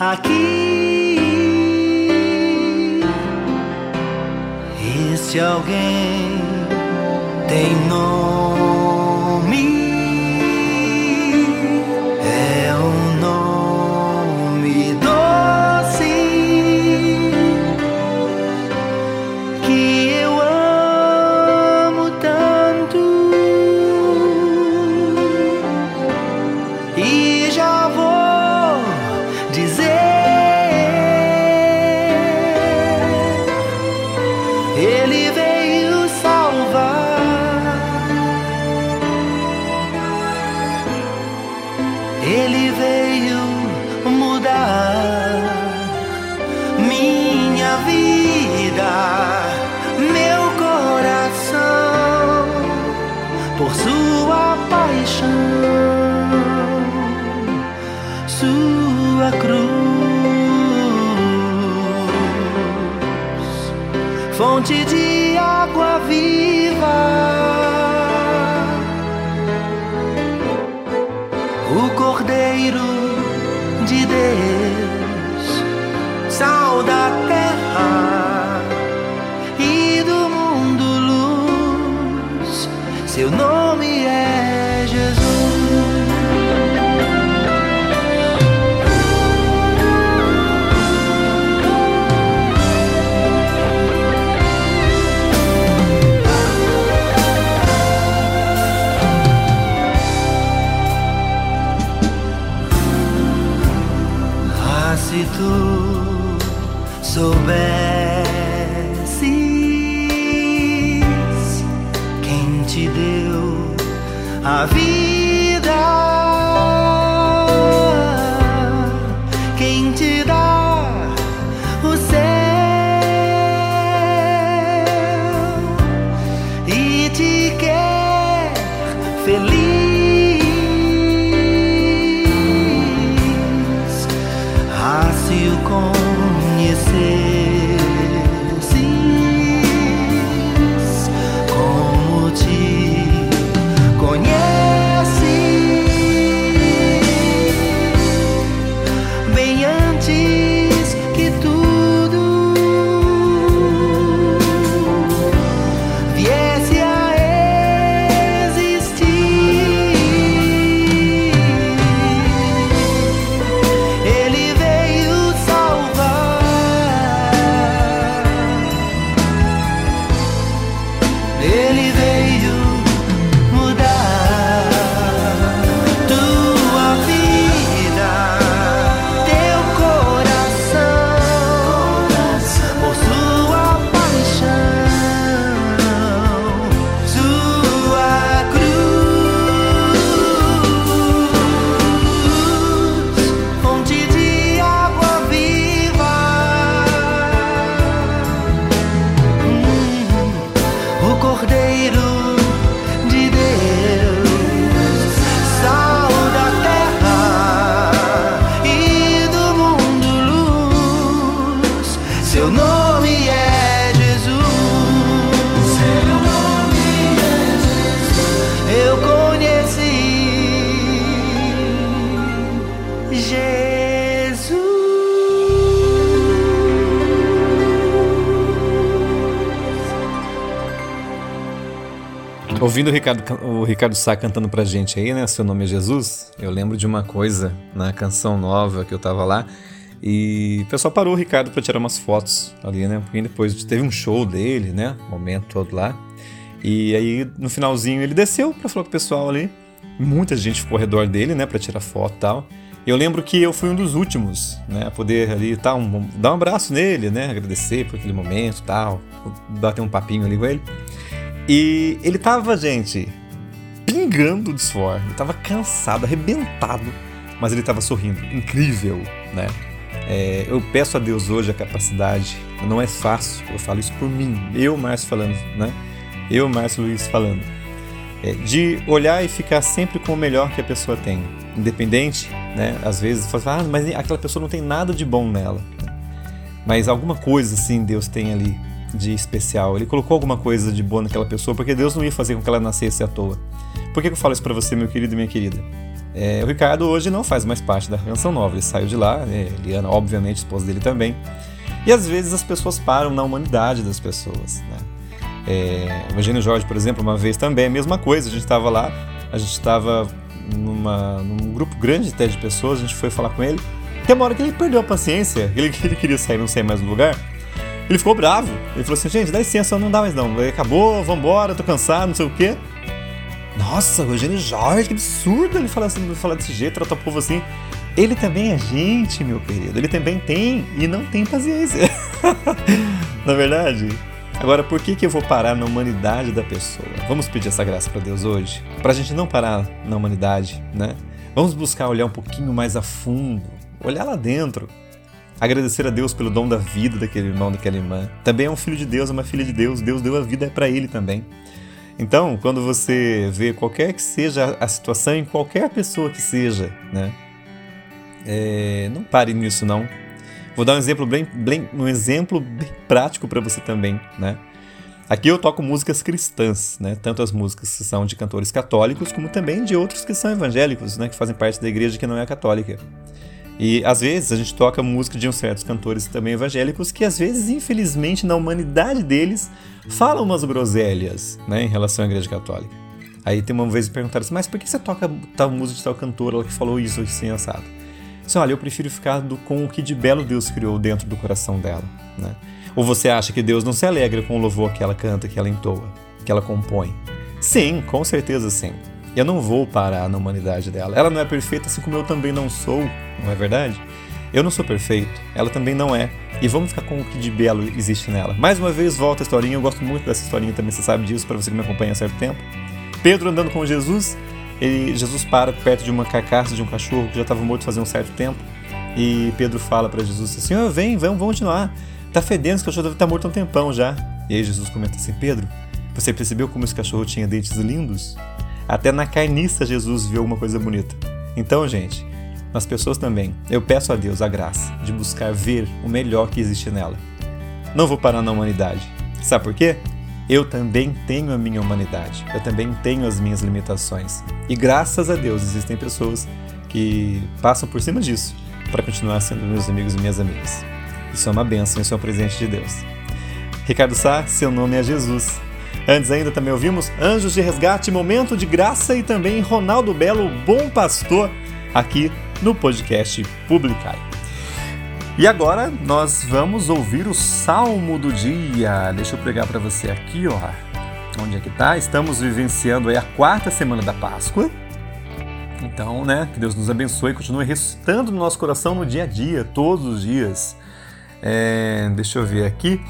aqui. Este alguém tem nome, Ouvindo o Ricardo, o Ricardo Sá cantando pra gente aí, né? Seu nome é Jesus. Eu lembro de uma coisa na canção nova que eu tava lá. E o pessoal parou o Ricardo pra tirar umas fotos ali, né? Porque depois teve um show dele, né? Momento todo lá. E aí no finalzinho ele desceu pra falar com o pessoal ali. Muita gente ficou ao redor dele, né? Pra tirar foto e tal. Eu lembro que eu fui um dos últimos, né? A poder ali tá, um, dar um abraço nele, né? Agradecer por aquele momento tal. Bater um papinho ali com ele. E ele tava, gente, pingando de suor. Ele tava cansado, arrebentado, mas ele tava sorrindo. Incrível, né? É, eu peço a Deus hoje a capacidade. Não é fácil, eu falo isso por mim. Eu, Márcio, falando, né? Eu, Márcio Luiz, falando. é, de olhar e ficar sempre com o melhor que a pessoa tem, independente, né? Às vezes fala, ah, mas aquela pessoa não tem nada de bom nela, mas alguma coisa assim Deus tem ali de especial. Ele colocou alguma coisa de boa naquela pessoa, porque Deus não ia fazer com que ela nascesse à toa. Por que eu falo isso para você, meu querido e minha querida? É, o Ricardo hoje não faz mais parte da Canção Nova, ele saiu de lá, né? Obviamente, esposa dele também. E às vezes as pessoas param na humanidade das pessoas, né? É, o Eugênio Jorge, por exemplo, uma vez também, a mesma coisa. A gente estava lá, a gente estava num grupo grande até de pessoas, a gente foi falar com ele. Tem uma hora que ele perdeu a paciência, ele, <laughs> ele queria sair, não sair mais do lugar. Ele ficou bravo. Ele falou assim: gente, dá licença, não dá mais não. Acabou, vambora, tô cansado, não sei o quê. Nossa, o Eugênio Jorge, que absurdo ele falar, assim, falar desse jeito, tratar o povo assim. Ele também é gente, meu querido. Ele também tem e não tem paciência. <laughs> Na é verdade? Agora, por que, que eu vou parar na humanidade da pessoa? Vamos pedir essa graça para Deus hoje? Para a gente não parar na humanidade, né? Vamos buscar olhar um pouquinho mais a fundo, olhar lá dentro. Agradecer a Deus pelo dom da vida daquele irmão, daquela irmã. Também é um filho de Deus, é uma filha de Deus. Deus deu a vida para ele também. Então, quando você vê qualquer que seja a situação, em qualquer pessoa que seja, né? É, não pare nisso não. Vou dar um exemplo bem, bem um exemplo bem prático para você também, né? Aqui eu toco músicas cristãs, né? Tanto as músicas que são de cantores católicos, como também de outros que são evangélicos, né? Que fazem parte da igreja que não é católica. E às vezes a gente toca música de uns certos cantores também evangélicos que às vezes, infelizmente, na humanidade deles, falam umas groselhas, né? Em relação à igreja católica. Aí tem uma vez me perguntaram assim, mas por que você toca tal música de tal cantora que falou isso assim assado? Assim, olha, eu prefiro ficar do, com o que de belo Deus criou dentro do coração dela. Né? Ou você acha que Deus não se alegra com o louvor que ela canta, que ela entoa, que ela compõe? Sim, com certeza sim. Eu não vou parar na humanidade dela. Ela não é perfeita, assim como eu também não sou, não é verdade? Eu não sou perfeito, ela também não é. E vamos ficar com o que de belo existe nela. Mais uma vez, volta a historinha. Eu gosto muito dessa historinha também, você sabe disso, para você que me acompanha há certo tempo. Pedro andando com Jesus ele, Jesus para perto de uma carcaça de um cachorro que já estava morto fazia um certo tempo. E Pedro fala para Jesus assim: oh, vem, vamos, vamos continuar. Tá fedendo, esse cachorro deve estar tá morto há um tempão já. E aí Jesus comenta assim: Pedro, você percebeu como esse cachorro tinha dentes lindos? Até na carniça Jesus viu alguma coisa bonita. Então, gente, nas pessoas também, eu peço a Deus a graça de buscar ver o melhor que existe nela. Não vou parar na humanidade. Sabe por quê? eu também tenho a minha humanidade, eu também tenho as minhas limitações. E graças a Deus existem pessoas que passam por cima disso para continuar sendo meus amigos e minhas amigas. Isso é uma bênção, isso é um presente de Deus. Ricardo Sá, seu nome é Jesus. Antes ainda também ouvimos Anjos de Resgate, Momento de Graça e também Ronaldo Belo, Bom Pastor, aqui no podcast Publicai. E agora nós vamos ouvir o Salmo do dia. Deixa eu pregar para você aqui, ó. Onde é que tá? Estamos vivenciando aí a quarta semana da Páscoa. Então, né, que Deus nos abençoe e continue ressuscitando no nosso coração no dia a dia, todos os dias. É, deixa eu ver aqui.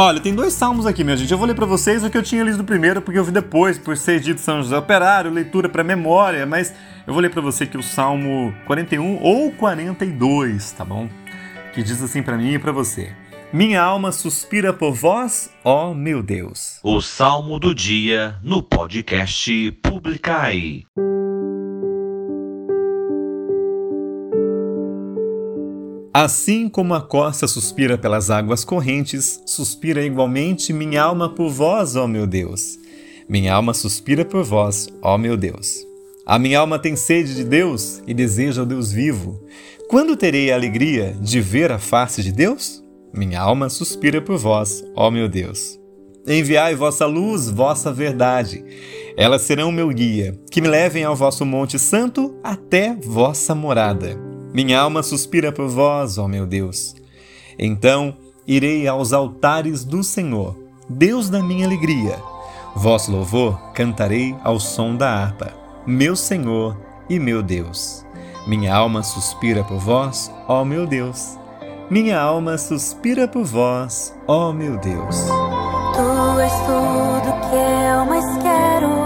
Olha, tem dois salmos aqui, minha gente. Eu vou ler para vocês o que eu tinha lido primeiro, porque eu vi depois, por ser dito São José Operário, leitura para memória, mas eu vou ler para você aqui o Salmo 41 ou 42, tá bom? Que diz assim para mim e para você: Minha alma suspira por vós, ó meu Deus. O Salmo do dia no podcast Publicai. Assim como a costa suspira pelas águas correntes, suspira igualmente minha alma por vós, ó meu Deus. Minha alma suspira por vós, ó meu Deus. A minha alma tem sede de Deus e deseja o Deus vivo. Quando terei a alegria de ver a face de Deus? Minha alma suspira por vós, ó meu Deus. Enviai vossa luz, vossa verdade. Elas serão meu guia, que me levem ao vosso Monte Santo até vossa morada. Minha alma suspira por vós, ó meu Deus. Então irei aos altares do Senhor, Deus da minha alegria. Vosso louvor cantarei ao som da harpa, meu Senhor e meu Deus. Minha alma suspira por vós, ó meu Deus. Minha alma suspira por vós, ó meu Deus. Tu és tudo que eu mais quero.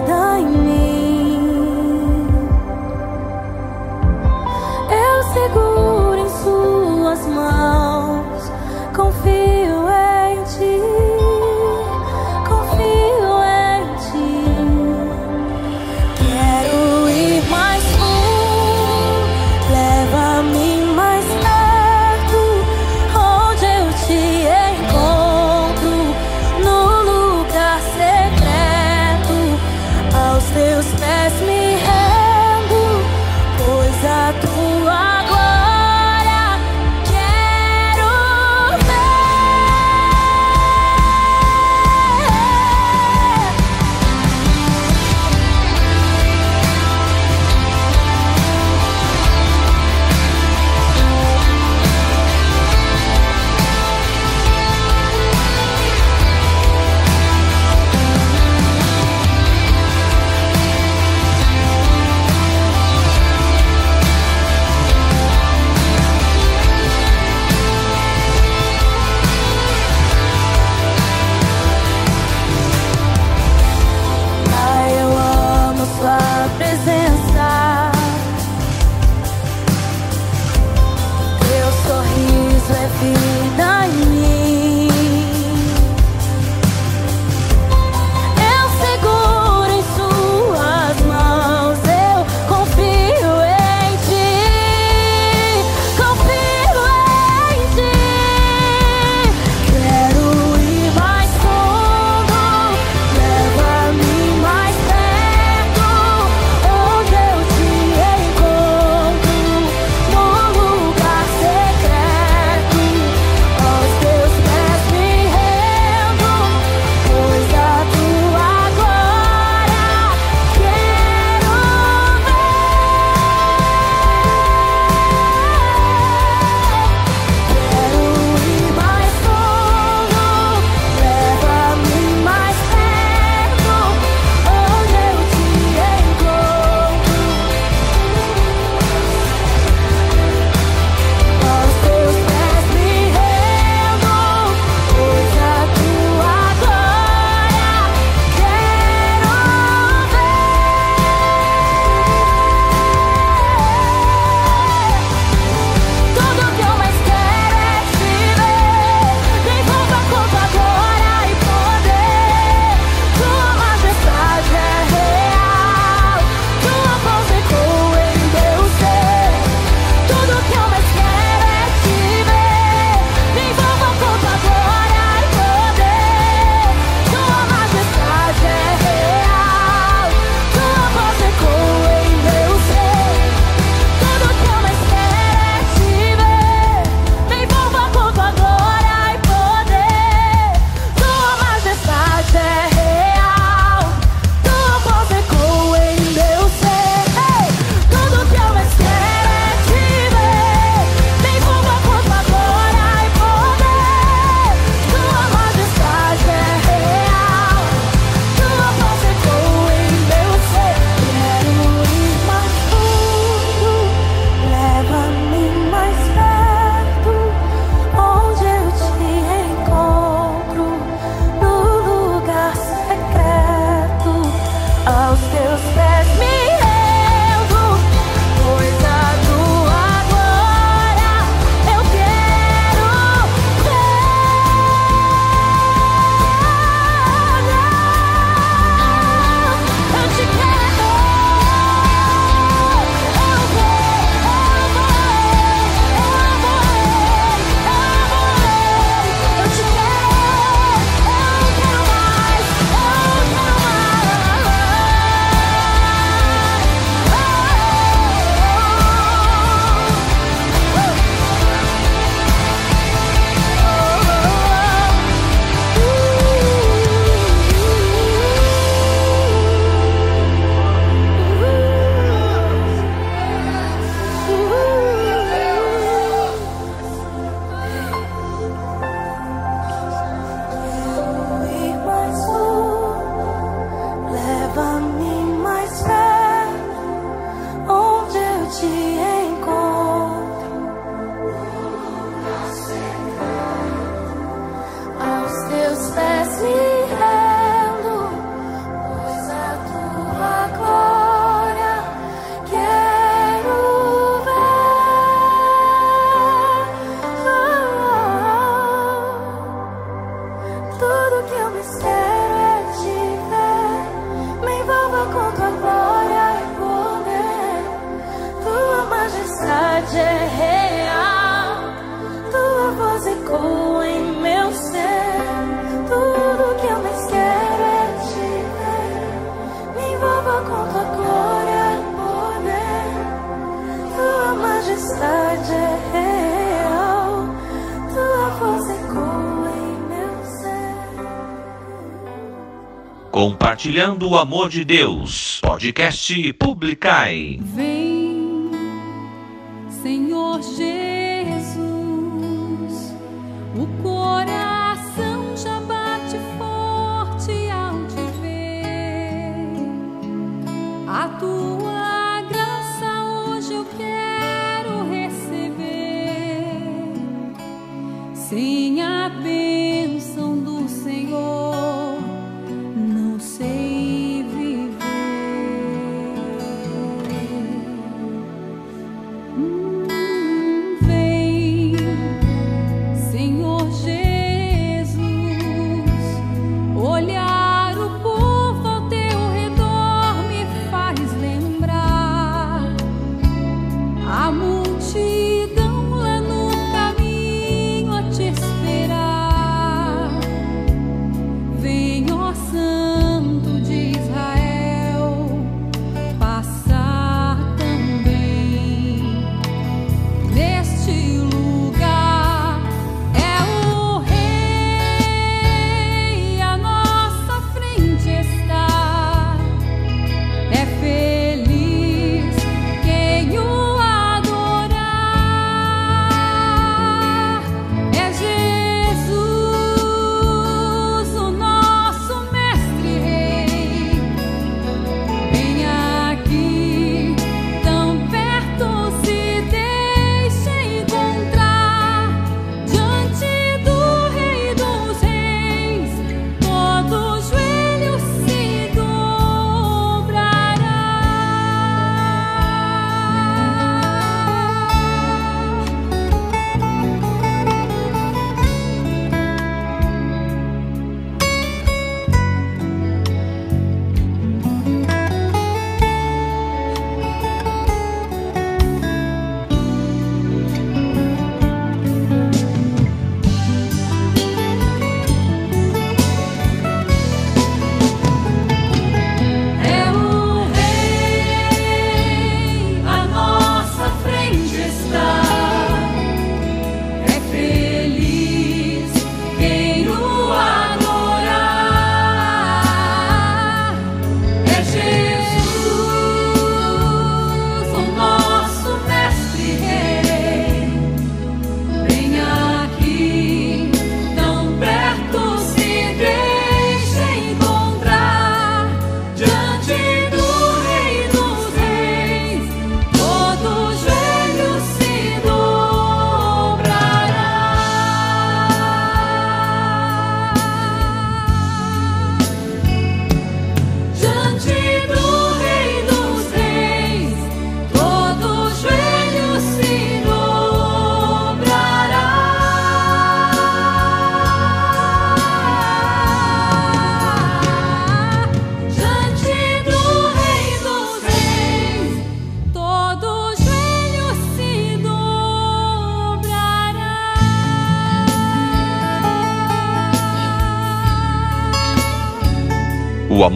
Vida Compartilhando o Amor de Deus. Podcast Publicai. Vem.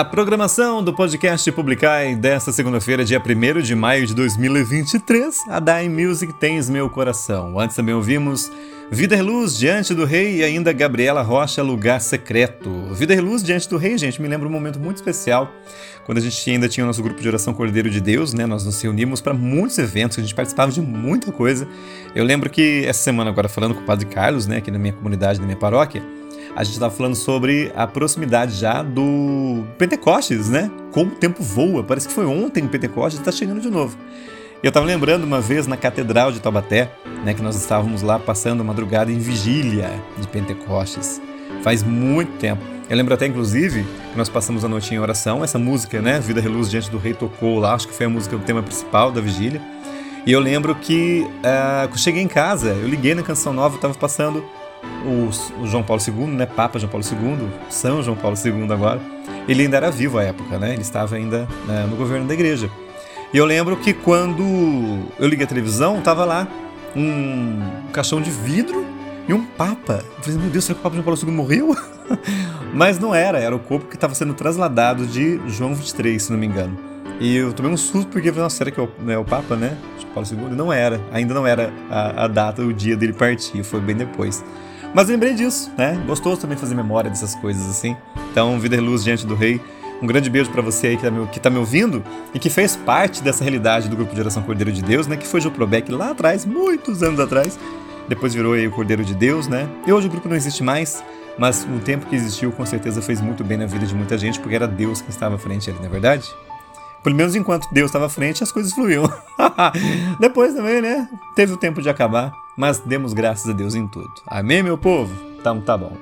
Na programação do podcast Publicai desta segunda-feira, dia 1 de maio de 2023, a Dai Music Tens Meu Coração. Antes também ouvimos Vida e Luz Diante do Rei e ainda Gabriela Rocha Lugar Secreto. Vida e Luz Diante do Rei, gente, me lembra um momento muito especial, quando a gente ainda tinha o nosso grupo de oração Cordeiro de Deus, né? Nós nos reunimos para muitos eventos, a gente participava de muita coisa. Eu lembro que essa semana agora falando com o Padre Carlos, né, aqui na minha comunidade, na minha paróquia, a gente estava falando sobre a proximidade já do Pentecostes, né? Como o tempo voa. Parece que foi ontem Pentecostes está chegando de novo. Eu estava lembrando uma vez na Catedral de Taubaté, né, que nós estávamos lá passando a madrugada em vigília de Pentecostes. Faz muito tempo. Eu lembro até, inclusive, que nós passamos a noite em oração. Essa música, né, Vida Reluz Diante do Rei, tocou lá. Acho que foi a música do tema principal da vigília. E eu lembro que, uh, quando cheguei em casa, eu liguei na Canção Nova, estava passando o, o, João Paulo II, né, Papa João Paulo II, São João Paulo II agora, ele ainda era vivo à época, né? Ele estava ainda né, no governo da igreja. E eu lembro que quando eu liguei a televisão, estava lá um caixão de vidro e um papa. Eu falei, meu Deus, será que o Papa João Paulo II morreu? <laughs> Mas não era, era o corpo que estava sendo trasladado de João 23, se não me engano. E eu tomei um susto porque eu falei, nossa, será que é o, é o Papa, né? João Paulo II? Não era, ainda não era a, a data, o dia dele partir, foi bem depois. Mas lembrei disso, né? Gostoso também fazer memória dessas coisas assim. Então, vida e luz diante do rei. Um grande beijo para você aí que tá, me, que tá me ouvindo e que fez parte dessa realidade do grupo de oração Cordeiro de Deus, né? Que foi Probec lá atrás, muitos anos atrás. Depois virou aí o Cordeiro de Deus, né? E hoje o grupo não existe mais, mas o tempo que existiu com certeza fez muito bem na vida de muita gente, porque era Deus que estava à frente ali, não é verdade? Pelo menos enquanto Deus estava à frente, as coisas fluíam. <laughs> Depois também, né? Teve o tempo de acabar, mas demos graças a Deus em tudo. Amém, meu povo? Então tá bom.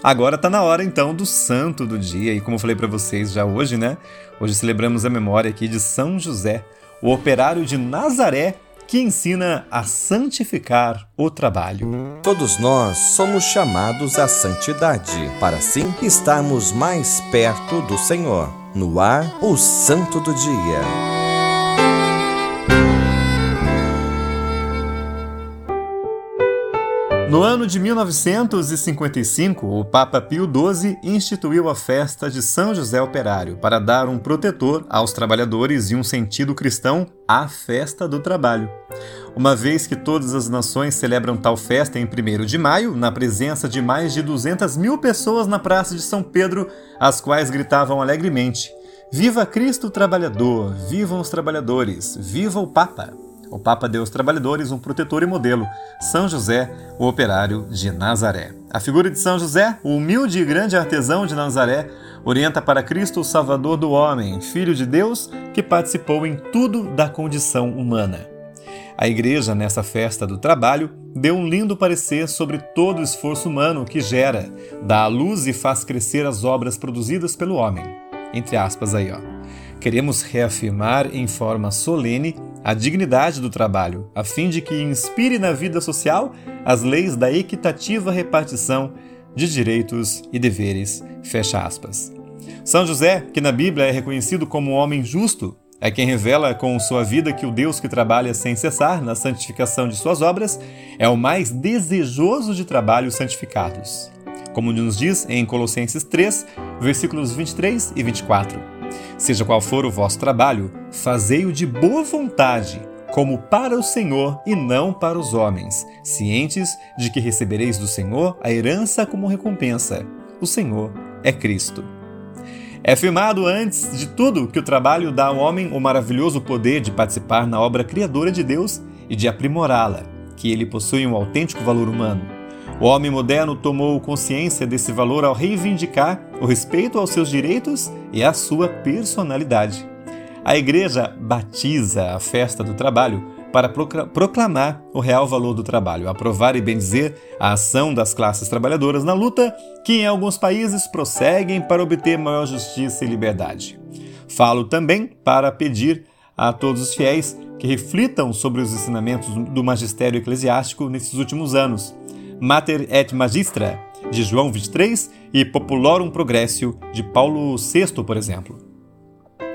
Agora tá na hora então do santo do dia e como eu falei para vocês já hoje, né? Hoje celebramos a memória aqui de São José, o operário de Nazaré que ensina a santificar o trabalho. Todos nós somos chamados à santidade, para assim estarmos mais perto do Senhor. No ar, o Santo do Dia. No ano de 1955, o Papa Pio XII instituiu a festa de São José Operário para dar um protetor aos trabalhadores e um sentido cristão à festa do trabalho. Uma vez que todas as nações celebram tal festa em 1 de maio, na presença de mais de 200 mil pessoas na Praça de São Pedro, as quais gritavam alegremente: Viva Cristo Trabalhador! Vivam os trabalhadores! Viva o Papa! O Papa deu aos trabalhadores um protetor e modelo, São José, o operário de Nazaré. A figura de São José, o humilde e grande artesão de Nazaré, orienta para Cristo o Salvador do homem, Filho de Deus, que participou em tudo da condição humana. A Igreja, nessa festa do trabalho, deu um lindo parecer sobre todo o esforço humano que gera, dá à luz e faz crescer as obras produzidas pelo homem. Entre aspas aí, ó. Queremos reafirmar em forma solene a dignidade do trabalho, a fim de que inspire na vida social as leis da equitativa repartição de direitos e deveres. Fecha aspas. São José, que na Bíblia é reconhecido como um homem justo, é quem revela com sua vida que o Deus que trabalha sem cessar na santificação de suas obras é o mais desejoso de trabalhos santificados. Como nos diz em Colossenses 3, versículos 23 e 24. Seja qual for o vosso trabalho, fazei-o de boa vontade, como para o Senhor e não para os homens, cientes de que recebereis do Senhor a herança como recompensa. O Senhor é Cristo. É afirmado antes de tudo que o trabalho dá ao homem o maravilhoso poder de participar na obra criadora de Deus e de aprimorá-la, que ele possui um autêntico valor humano. O homem moderno tomou consciência desse valor ao reivindicar o respeito aos seus direitos e à sua personalidade. A Igreja batiza a festa do trabalho para proclamar o real valor do trabalho, aprovar e bendizer a ação das classes trabalhadoras na luta que em alguns países prosseguem para obter maior justiça e liberdade. Falo também para pedir a todos os fiéis que reflitam sobre os ensinamentos do magistério eclesiástico nesses últimos anos Mater et Magistra, de João 23, e Populorum Progressio, de Paulo VI, por exemplo.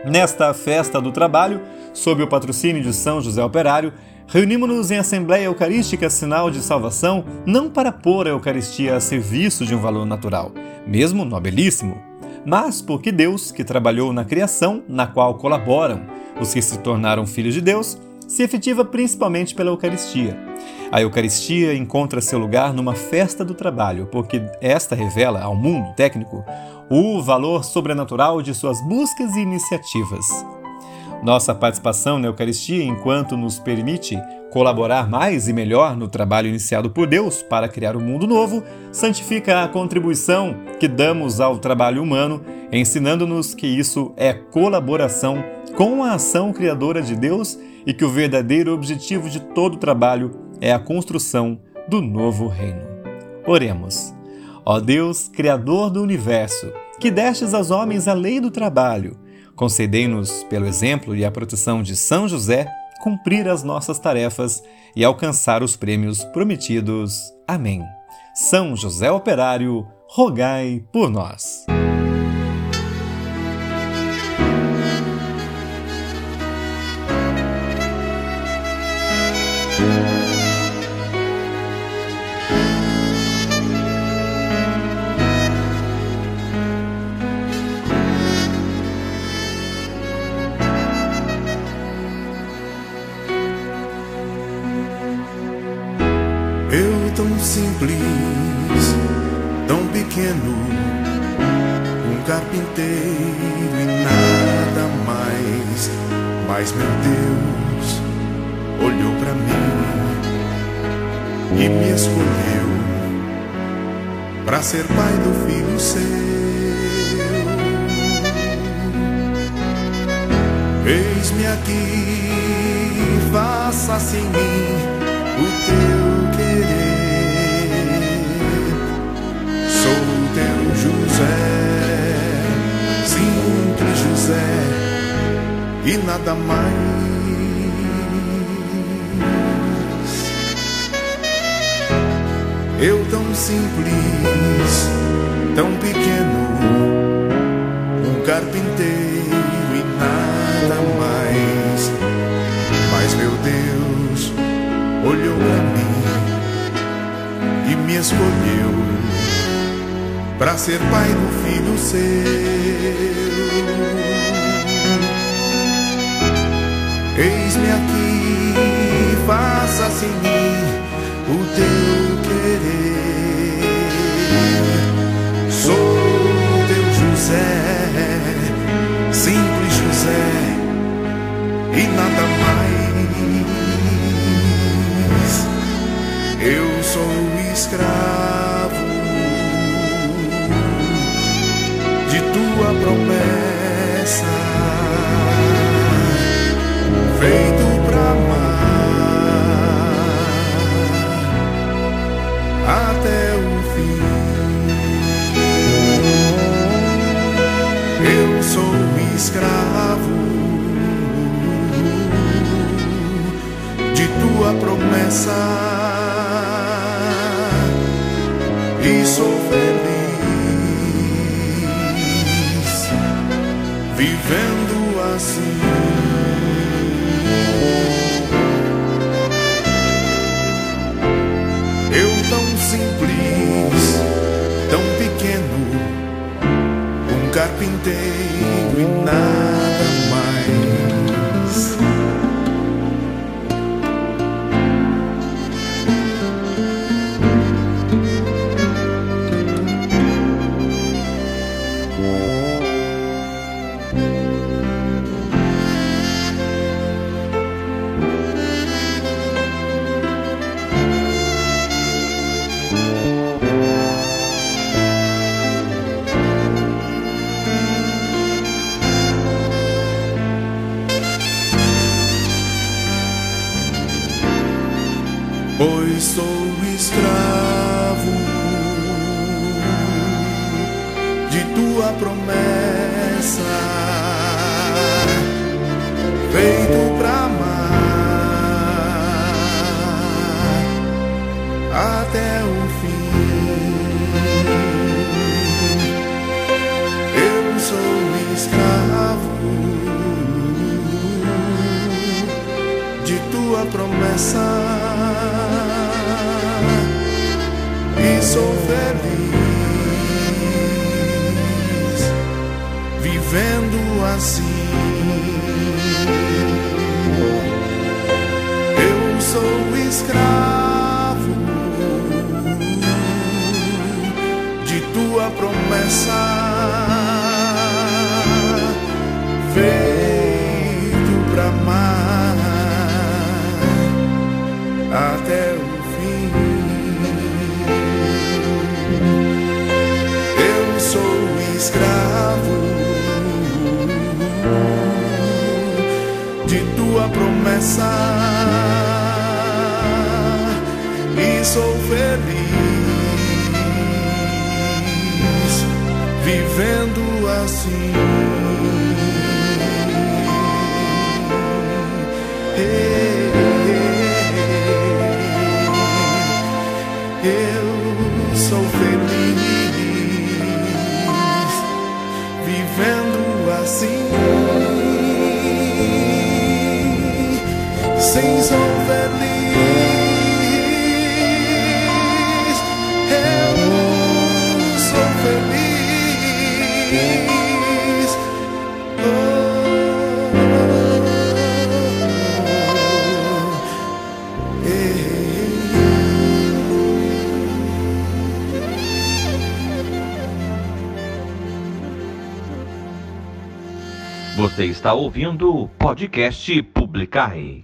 Nesta festa do trabalho, sob o patrocínio de São José Operário, reunimos-nos em Assembleia Eucarística sinal de salvação, não para pôr a Eucaristia a serviço de um valor natural, mesmo nobelíssimo, mas porque Deus, que trabalhou na criação, na qual colaboram os que se tornaram filhos de Deus, se efetiva principalmente pela Eucaristia. A Eucaristia encontra seu lugar numa festa do trabalho, porque esta revela ao mundo técnico o valor sobrenatural de suas buscas e iniciativas. Nossa participação na Eucaristia, enquanto nos permite colaborar mais e melhor no trabalho iniciado por Deus para criar um mundo novo, santifica a contribuição que damos ao trabalho humano, ensinando-nos que isso é colaboração com a ação criadora de Deus e que o verdadeiro objetivo de todo trabalho é a construção do novo reino. Oremos. Ó Deus, Criador do universo, que destes aos homens a lei do trabalho, concedei-nos, pelo exemplo e a proteção de São José, cumprir as nossas tarefas e alcançar os prêmios prometidos. Amém. São José Operário, rogai por nós. Eis-me aqui, faça-se em mim o teu querer. Sou teu José, simples José, e nada mais. Eu tão simples, tão pequeno, um carpinteiro escolheu pra ser pai do filho seu. Eis-me aqui, faça-se em mim promessa e sou feliz vivendo assim. Eu tão simples, tão pequeno, um carpinteiro e nada está ouvindo o podcast Publicai.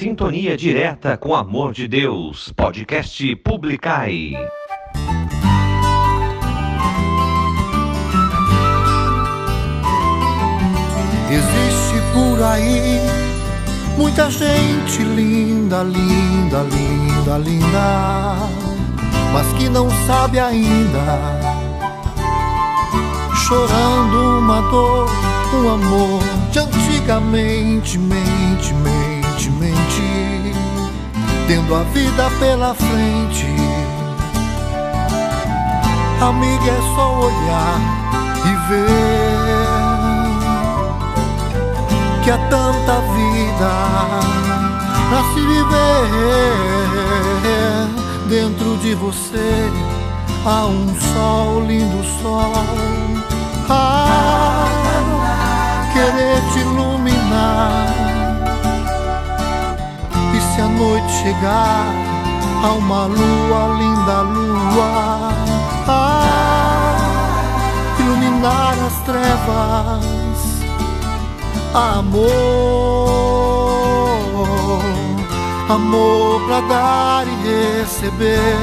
Sintonia direta com amor de Deus. Podcast Publicai. Existe por aí muita gente linda, linda, linda, linda, mas que não sabe ainda, chorando uma dor, um amor de antigamente, mente, mente, mente, tendo a vida pela frente. Amiga, é só olhar e ver que há tanta vida pra se viver. Dentro de você há um sol lindo sol. Ah, querer te iluminar a noite chegar há uma lua linda lua ah, iluminar as trevas amor, amor pra dar e receber,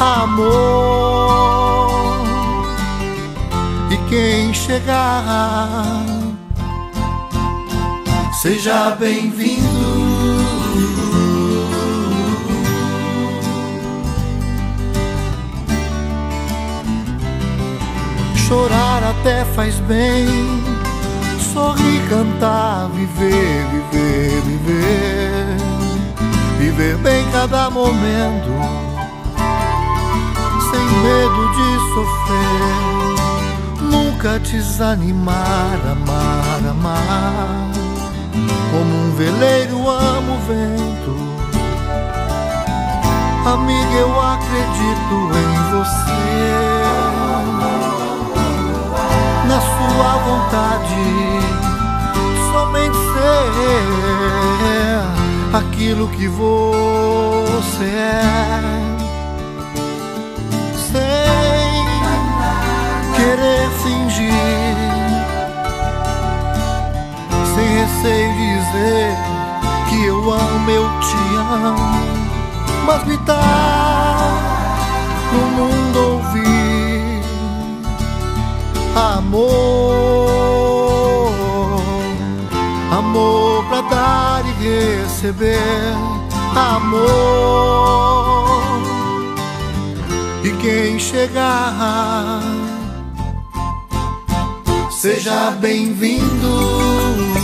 amor. E quem chegar, seja bem-vindo. Chorar até faz bem. Sorrir, cantar, viver, viver, viver, viver bem cada momento, sem medo de sofrer, nunca desanimar, amar, amar, como um veleiro amo o vento. Amiga, eu acredito em você na sua vontade, somente ser aquilo que você é, sem querer fingir, sem receio dizer que eu amo, eu te amo, mas gritar pro mundo amor, amor pra dar e receber, amor. E quem chegar, seja bem-vindo.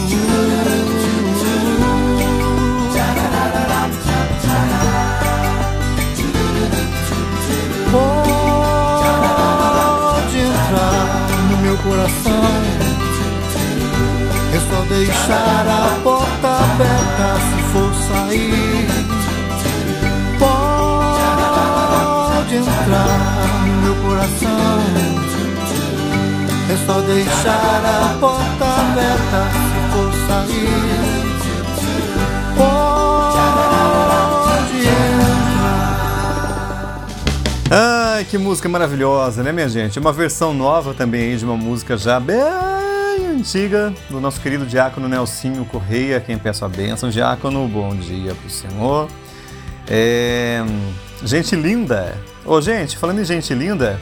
Coração. É só deixar a porta aberta se for sair. Pode entrar no meu coração. É só deixar a porta aberta se for sair. Ai, que música maravilhosa, né, minha gente? Uma versão nova também de uma música já bem antiga do nosso querido diácono Nelsinho Correia, quem peço a bênção. Diácono, bom dia pro Senhor. É... Gente linda. Ô, gente, falando em gente linda,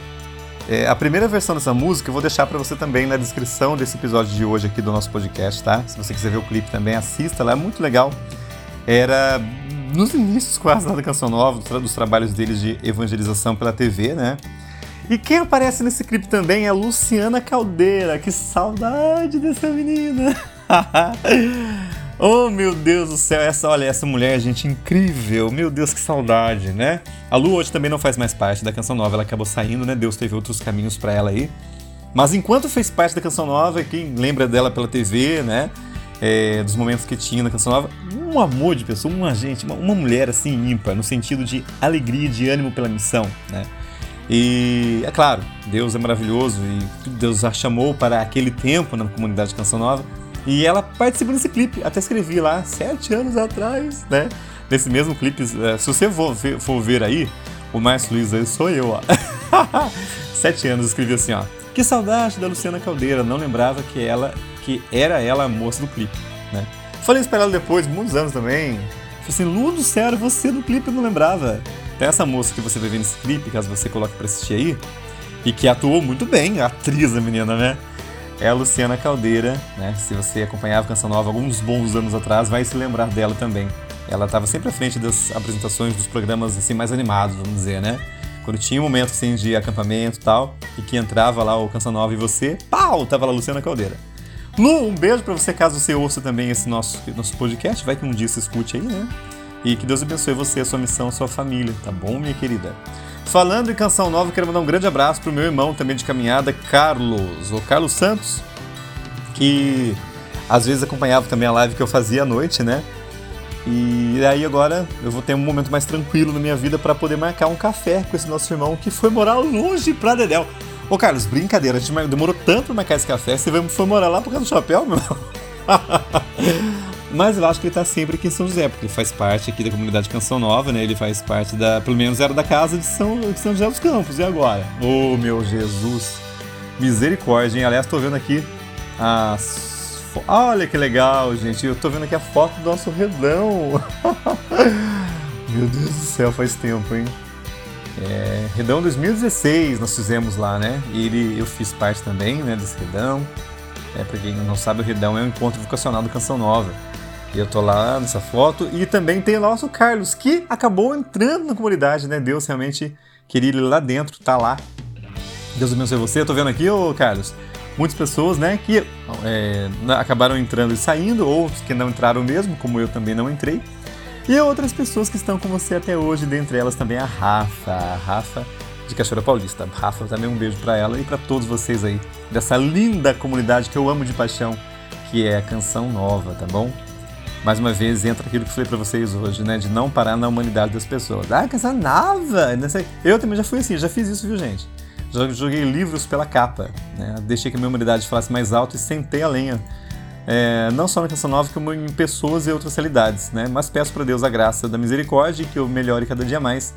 é, a primeira versão dessa música eu vou deixar para você também na descrição desse episódio de hoje aqui do nosso podcast, tá? Se você quiser ver o clipe também, assista lá, é muito legal. Era nos inícios quase da Canção Nova, dos, dos trabalhos deles de evangelização pela TV, né? E quem aparece nesse clipe também é a Luciana Caldeira. Que saudade dessa menina! <laughs> oh, meu Deus do céu, essa, olha, essa mulher, gente, incrível. Meu Deus, que saudade, né? A Lu hoje também não faz mais parte da Canção Nova, ela acabou saindo, né? Deus teve outros caminhos pra ela aí. Mas enquanto fez parte da Canção Nova, quem lembra dela pela TV, né? É, dos momentos que tinha na Canção Nova, um amor de pessoa, uma gente, uma, uma mulher assim ímpar, no sentido de alegria e de ânimo pela missão, né? E é claro, Deus é maravilhoso e Deus a chamou para aquele tempo na comunidade de Canção Nova. E ela participa desse clipe, até escrevi lá sete anos atrás, né? Nesse mesmo clipe, eh, se você for ver, for ver aí, o Márcio Luiz aí sou eu, ó. <laughs> sete anos escrevi assim, ó. Que saudade da Luciana Caldeira, não lembrava que ela, que era ela a moça do clipe, né? Falei isso pra ela depois, muitos anos também. Falei assim, Lu do céu, você do clipe, eu não lembrava. Tem essa moça que você vai ver nesse clipe, caso você coloque pra assistir aí, e que atuou muito bem, a atriz da menina, né? É a Luciana Caldeira, né? Se você acompanhava a Canção Nova alguns bons anos atrás, vai se lembrar dela também. Ela estava sempre à frente das apresentações dos programas assim mais animados, vamos dizer, né? Quando tinha um momento assim de acampamento e tal, e que entrava lá o Canção Nova e você, pau, tava lá a Luciana Caldeira. Lu, um beijo para você caso você ouça também esse nosso, nosso podcast, vai que um dia você escute aí, né? E que Deus abençoe você, a sua missão, a sua família, tá bom, minha querida? Falando em canção nova, quero mandar um grande abraço pro meu irmão também de caminhada, Carlos, o Carlos Santos, que às vezes acompanhava também a live que eu fazia à noite, né? E aí agora eu vou ter um momento mais tranquilo na minha vida para poder marcar um café com esse nosso irmão que foi morar longe pra Dedéu. Ô Carlos, brincadeira, a gente demorou tanto pra marcar esse café, você foi morar lá por causa do chapéu, meu? <laughs> Mas eu acho que ele tá sempre aqui em São José, porque ele faz parte aqui da comunidade Canção Nova, né? Ele faz parte da. Pelo menos era da casa de São, de São José dos Campos. E agora? Ô oh, meu Jesus! Misericórdia, hein? Aliás, tô vendo aqui as. Olha que legal, gente. Eu tô vendo aqui a foto do nosso redão. <laughs> meu Deus do céu, faz tempo, hein? É, Redão 2016 nós fizemos lá, né? Ele, eu fiz parte também, né, desse Redão. É, pra quem não sabe, o Redão é um encontro vocacional do Canção Nova. E eu tô lá nessa foto. E também tem lá o nosso Carlos, que acabou entrando na comunidade, né? Deus realmente queria ele lá dentro, tá lá. Deus abençoe você. Eu tô vendo aqui, ô Carlos, muitas pessoas, né, que é, acabaram entrando e saindo, ou que não entraram mesmo, como eu também não entrei. E outras pessoas que estão com você até hoje, dentre elas também a Rafa. A Rafa de Cachoeira Paulista. Rafa, também um beijo para ela e para todos vocês aí dessa linda comunidade que eu amo de paixão, que é a Canção Nova, tá bom? Mais uma vez entra aquilo que eu falei para vocês hoje, né, de não parar na humanidade das pessoas. Ah, Canção Nova! Eu também já fui assim, já fiz isso, viu, gente? Já joguei livros pela capa, né? Deixei que a minha humanidade falasse mais alto e sentei a lenha. É, não só na Canção Nova, como em pessoas e outras realidades, né? Mas peço para Deus a graça da misericórdia que eu melhore cada dia mais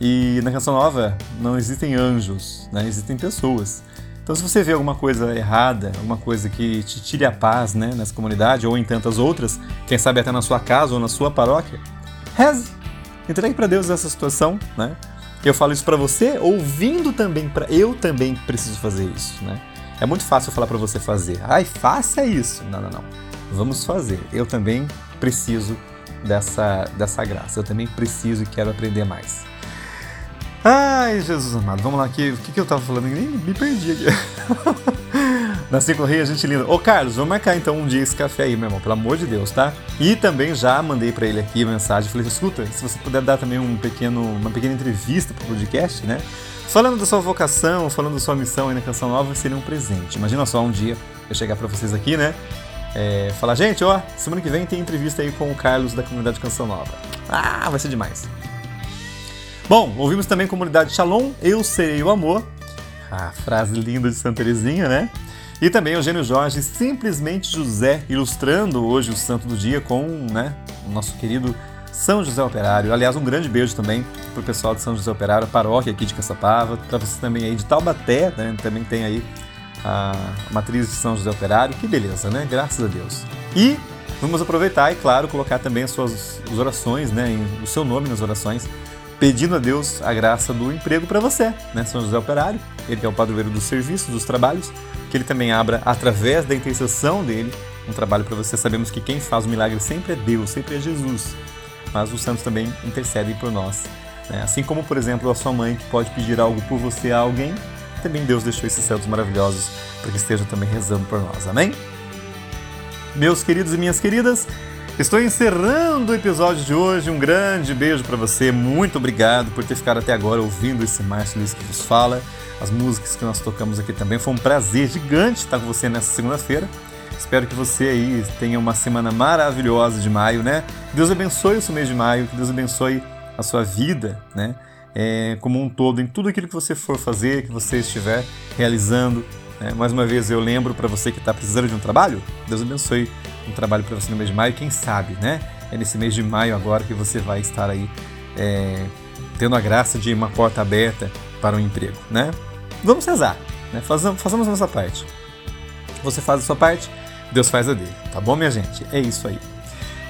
e na Canção Nova não existem anjos, né? existem pessoas. Então, se você vê alguma coisa errada, alguma coisa que te tire a paz né, nessa comunidade ou em tantas outras, quem sabe até na sua casa ou na sua paróquia, reze. Entregue para Deus essa situação, né? Eu falo isso para você, ouvindo também para eu também preciso fazer isso, né? É muito fácil falar para você fazer. Ai, faça isso. Não, não, não. Vamos fazer. Eu também preciso dessa dessa graça. Eu também preciso e quero aprender mais. Ai, Jesus amado, vamos lá aqui. O que, que eu tava falando? Nem me perdi aqui. <laughs> Nasci Correia, gente linda. Ô Carlos, vamos marcar então um dia esse café aí, meu irmão, pelo amor de Deus, tá? E também já mandei para ele aqui a mensagem. Falei, escuta, se você puder dar também um pequeno, uma pequena entrevista pro podcast, né? Falando da sua vocação, falando da sua missão aí na Canção Nova, seria um presente. Imagina só um dia eu chegar para vocês aqui, né? É, falar, gente, ó, semana que vem tem entrevista aí com o Carlos da comunidade Canção Nova. Ah, vai ser demais. Bom, ouvimos também Comunidade Shalom, Eu Serei o Amor. Ah, frase linda de Santa Teresinha, né? E também Eugênio Jorge, simplesmente José, ilustrando hoje o santo do dia com né, o nosso querido São José Operário. Aliás, um grande beijo também para o pessoal de São José Operário, a paróquia aqui de Caçapava, para você também aí de Taubaté, né? Também tem aí a matriz de São José Operário. Que beleza, né? Graças a Deus. E vamos aproveitar e, claro, colocar também as suas as orações, né? O seu nome nas orações pedindo a Deus a graça do emprego para você, né? São José Operário, ele é o padroeiro dos serviços, dos trabalhos, que ele também abra através da intercessão dele um trabalho para você. Sabemos que quem faz o milagre sempre é Deus, sempre é Jesus, mas os santos também intercedem por nós. Né? Assim como, por exemplo, a sua mãe que pode pedir algo por você a alguém, também Deus deixou esses santos maravilhosos para que estejam também rezando por nós. Amém? Meus queridos e minhas queridas, Estou encerrando o episódio de hoje. Um grande beijo para você. Muito obrigado por ter ficado até agora ouvindo esse Márcio Luiz que vos fala. As músicas que nós tocamos aqui também. Foi um prazer gigante estar com você nessa segunda-feira. Espero que você aí tenha uma semana maravilhosa de maio, né? Deus abençoe o seu mês de maio, que Deus abençoe a sua vida, né? É, como um todo, em tudo aquilo que você for fazer, que você estiver realizando. Né? Mais uma vez, eu lembro para você que está precisando de um trabalho, Deus abençoe um trabalho para você no mês de maio, quem sabe, né? É nesse mês de maio agora que você vai estar aí é, tendo a graça de uma porta aberta para um emprego, né? Vamos rezar, né? Façamos, façamos a nossa parte. Você faz a sua parte, Deus faz a dele, tá bom, minha gente? É isso aí.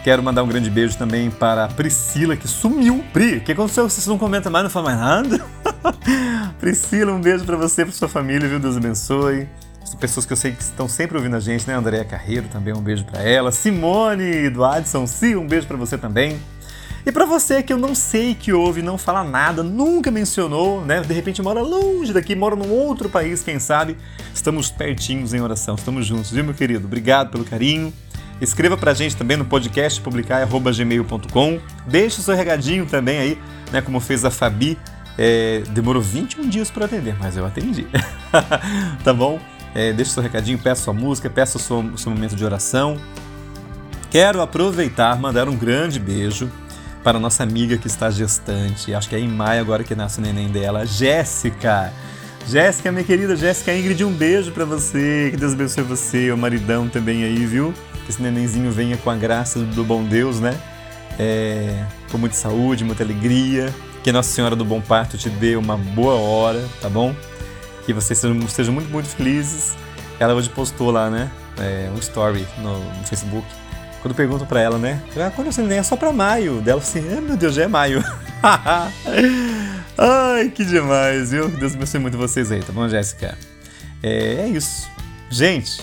Quero mandar um grande beijo também para a Priscila, que sumiu. Pri, o que aconteceu? Vocês não comentam mais, não falam mais nada? <laughs> Priscila, um beijo para você para sua família, viu? Deus abençoe. São pessoas que eu sei que estão sempre ouvindo a gente, né? Andréia Carreiro também, um beijo para ela. Simone do Adson, sim, um beijo para você também. E para você que eu não sei que ouve, não fala nada, nunca mencionou, né? De repente mora longe daqui, mora num outro país, quem sabe? Estamos pertinhos em oração, estamos juntos, viu, meu querido? Obrigado pelo carinho. Escreva pra gente também no podcast publicar.gmail.com. Deixe o seu regadinho também aí, né? Como fez a Fabi. É, demorou 21 dias para atender, mas eu atendi. <laughs> tá bom? É, deixe o seu recadinho, peça sua música, peça o seu, seu momento de oração. Quero aproveitar, mandar um grande beijo para nossa amiga que está gestante. Acho que é em maio agora que nasce o neném dela, Jéssica. Jéssica, minha querida Jéssica Ingrid, um beijo para você. Que Deus abençoe você, o maridão também aí, viu? Que esse nenenzinho venha com a graça do bom Deus, né? É, com muita saúde, muita alegria. Que Nossa Senhora do Bom Parto te dê uma boa hora, tá bom? Que vocês sejam, sejam muito, muito felizes. Ela hoje postou lá, né? É, um story no, no Facebook. Quando perguntam pra ela, né? Ah, quando você nem é só pra maio. Dela assim, ah, meu Deus, já é maio. <laughs> Ai, que demais, viu? Deus abençoe muito vocês aí, tá bom, Jéssica? É, é isso. Gente,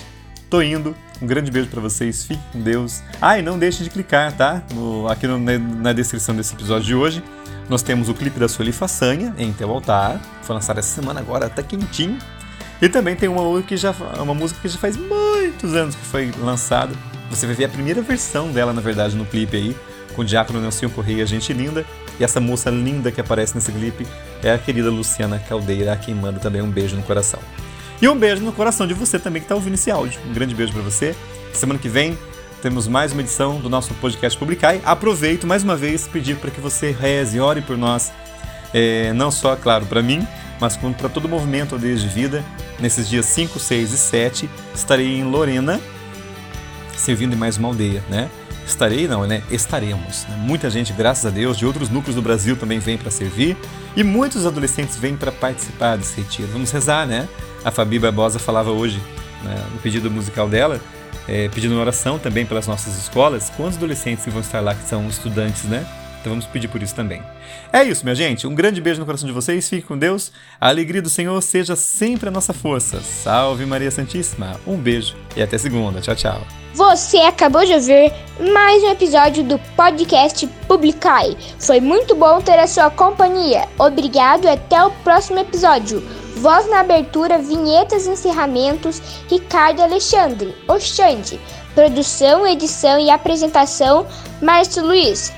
tô indo. Um grande beijo para vocês. Fique com Deus. Ah, e não deixe de clicar, tá? No, aqui no, na descrição desse episódio de hoje. Nós temos o clipe da Sueli Façanha, em Teu Altar. Foi lançado essa semana agora, tá quentinho. E também tem uma, que já, uma música que já faz muitos anos que foi lançada. Você vai ver a primeira versão dela, na verdade, no clipe aí, com o Diácono Nelson Correia, gente linda. E essa moça linda que aparece nesse clipe é a querida Luciana Caldeira, a quem manda também um beijo no coração. E um beijo no coração de você também que está ouvindo esse áudio. Um grande beijo para você. Semana que vem temos mais uma edição do nosso podcast Publicai. Aproveito mais uma vez pedir para que você reze, ore por nós, é, não só, claro, para mim, mas para todo o movimento Aldeias de Vida. Nesses dias 5, 6 e 7, estarei em Lorena, servindo em mais uma aldeia, né? Estarei, não, né? Estaremos. Né? Muita gente, graças a Deus, de outros núcleos do Brasil também vem para servir e muitos adolescentes vêm para participar desse retiro. Vamos rezar, né? A Fabi Barbosa falava hoje, né, no pedido musical dela, é, pedindo oração também pelas nossas escolas. Quantos adolescentes vão estar lá que são estudantes, né? Então vamos pedir por isso também. É isso, minha gente. Um grande beijo no coração de vocês. Fique com Deus. A alegria do Senhor seja sempre a nossa força. Salve Maria Santíssima. Um beijo e até segunda. Tchau, tchau. Você acabou de ouvir mais um episódio do podcast Publicai. Foi muito bom ter a sua companhia. Obrigado e até o próximo episódio. Voz na abertura, vinhetas e encerramentos, Ricardo Alexandre, Oxande. Produção, edição e apresentação, Márcio Luiz.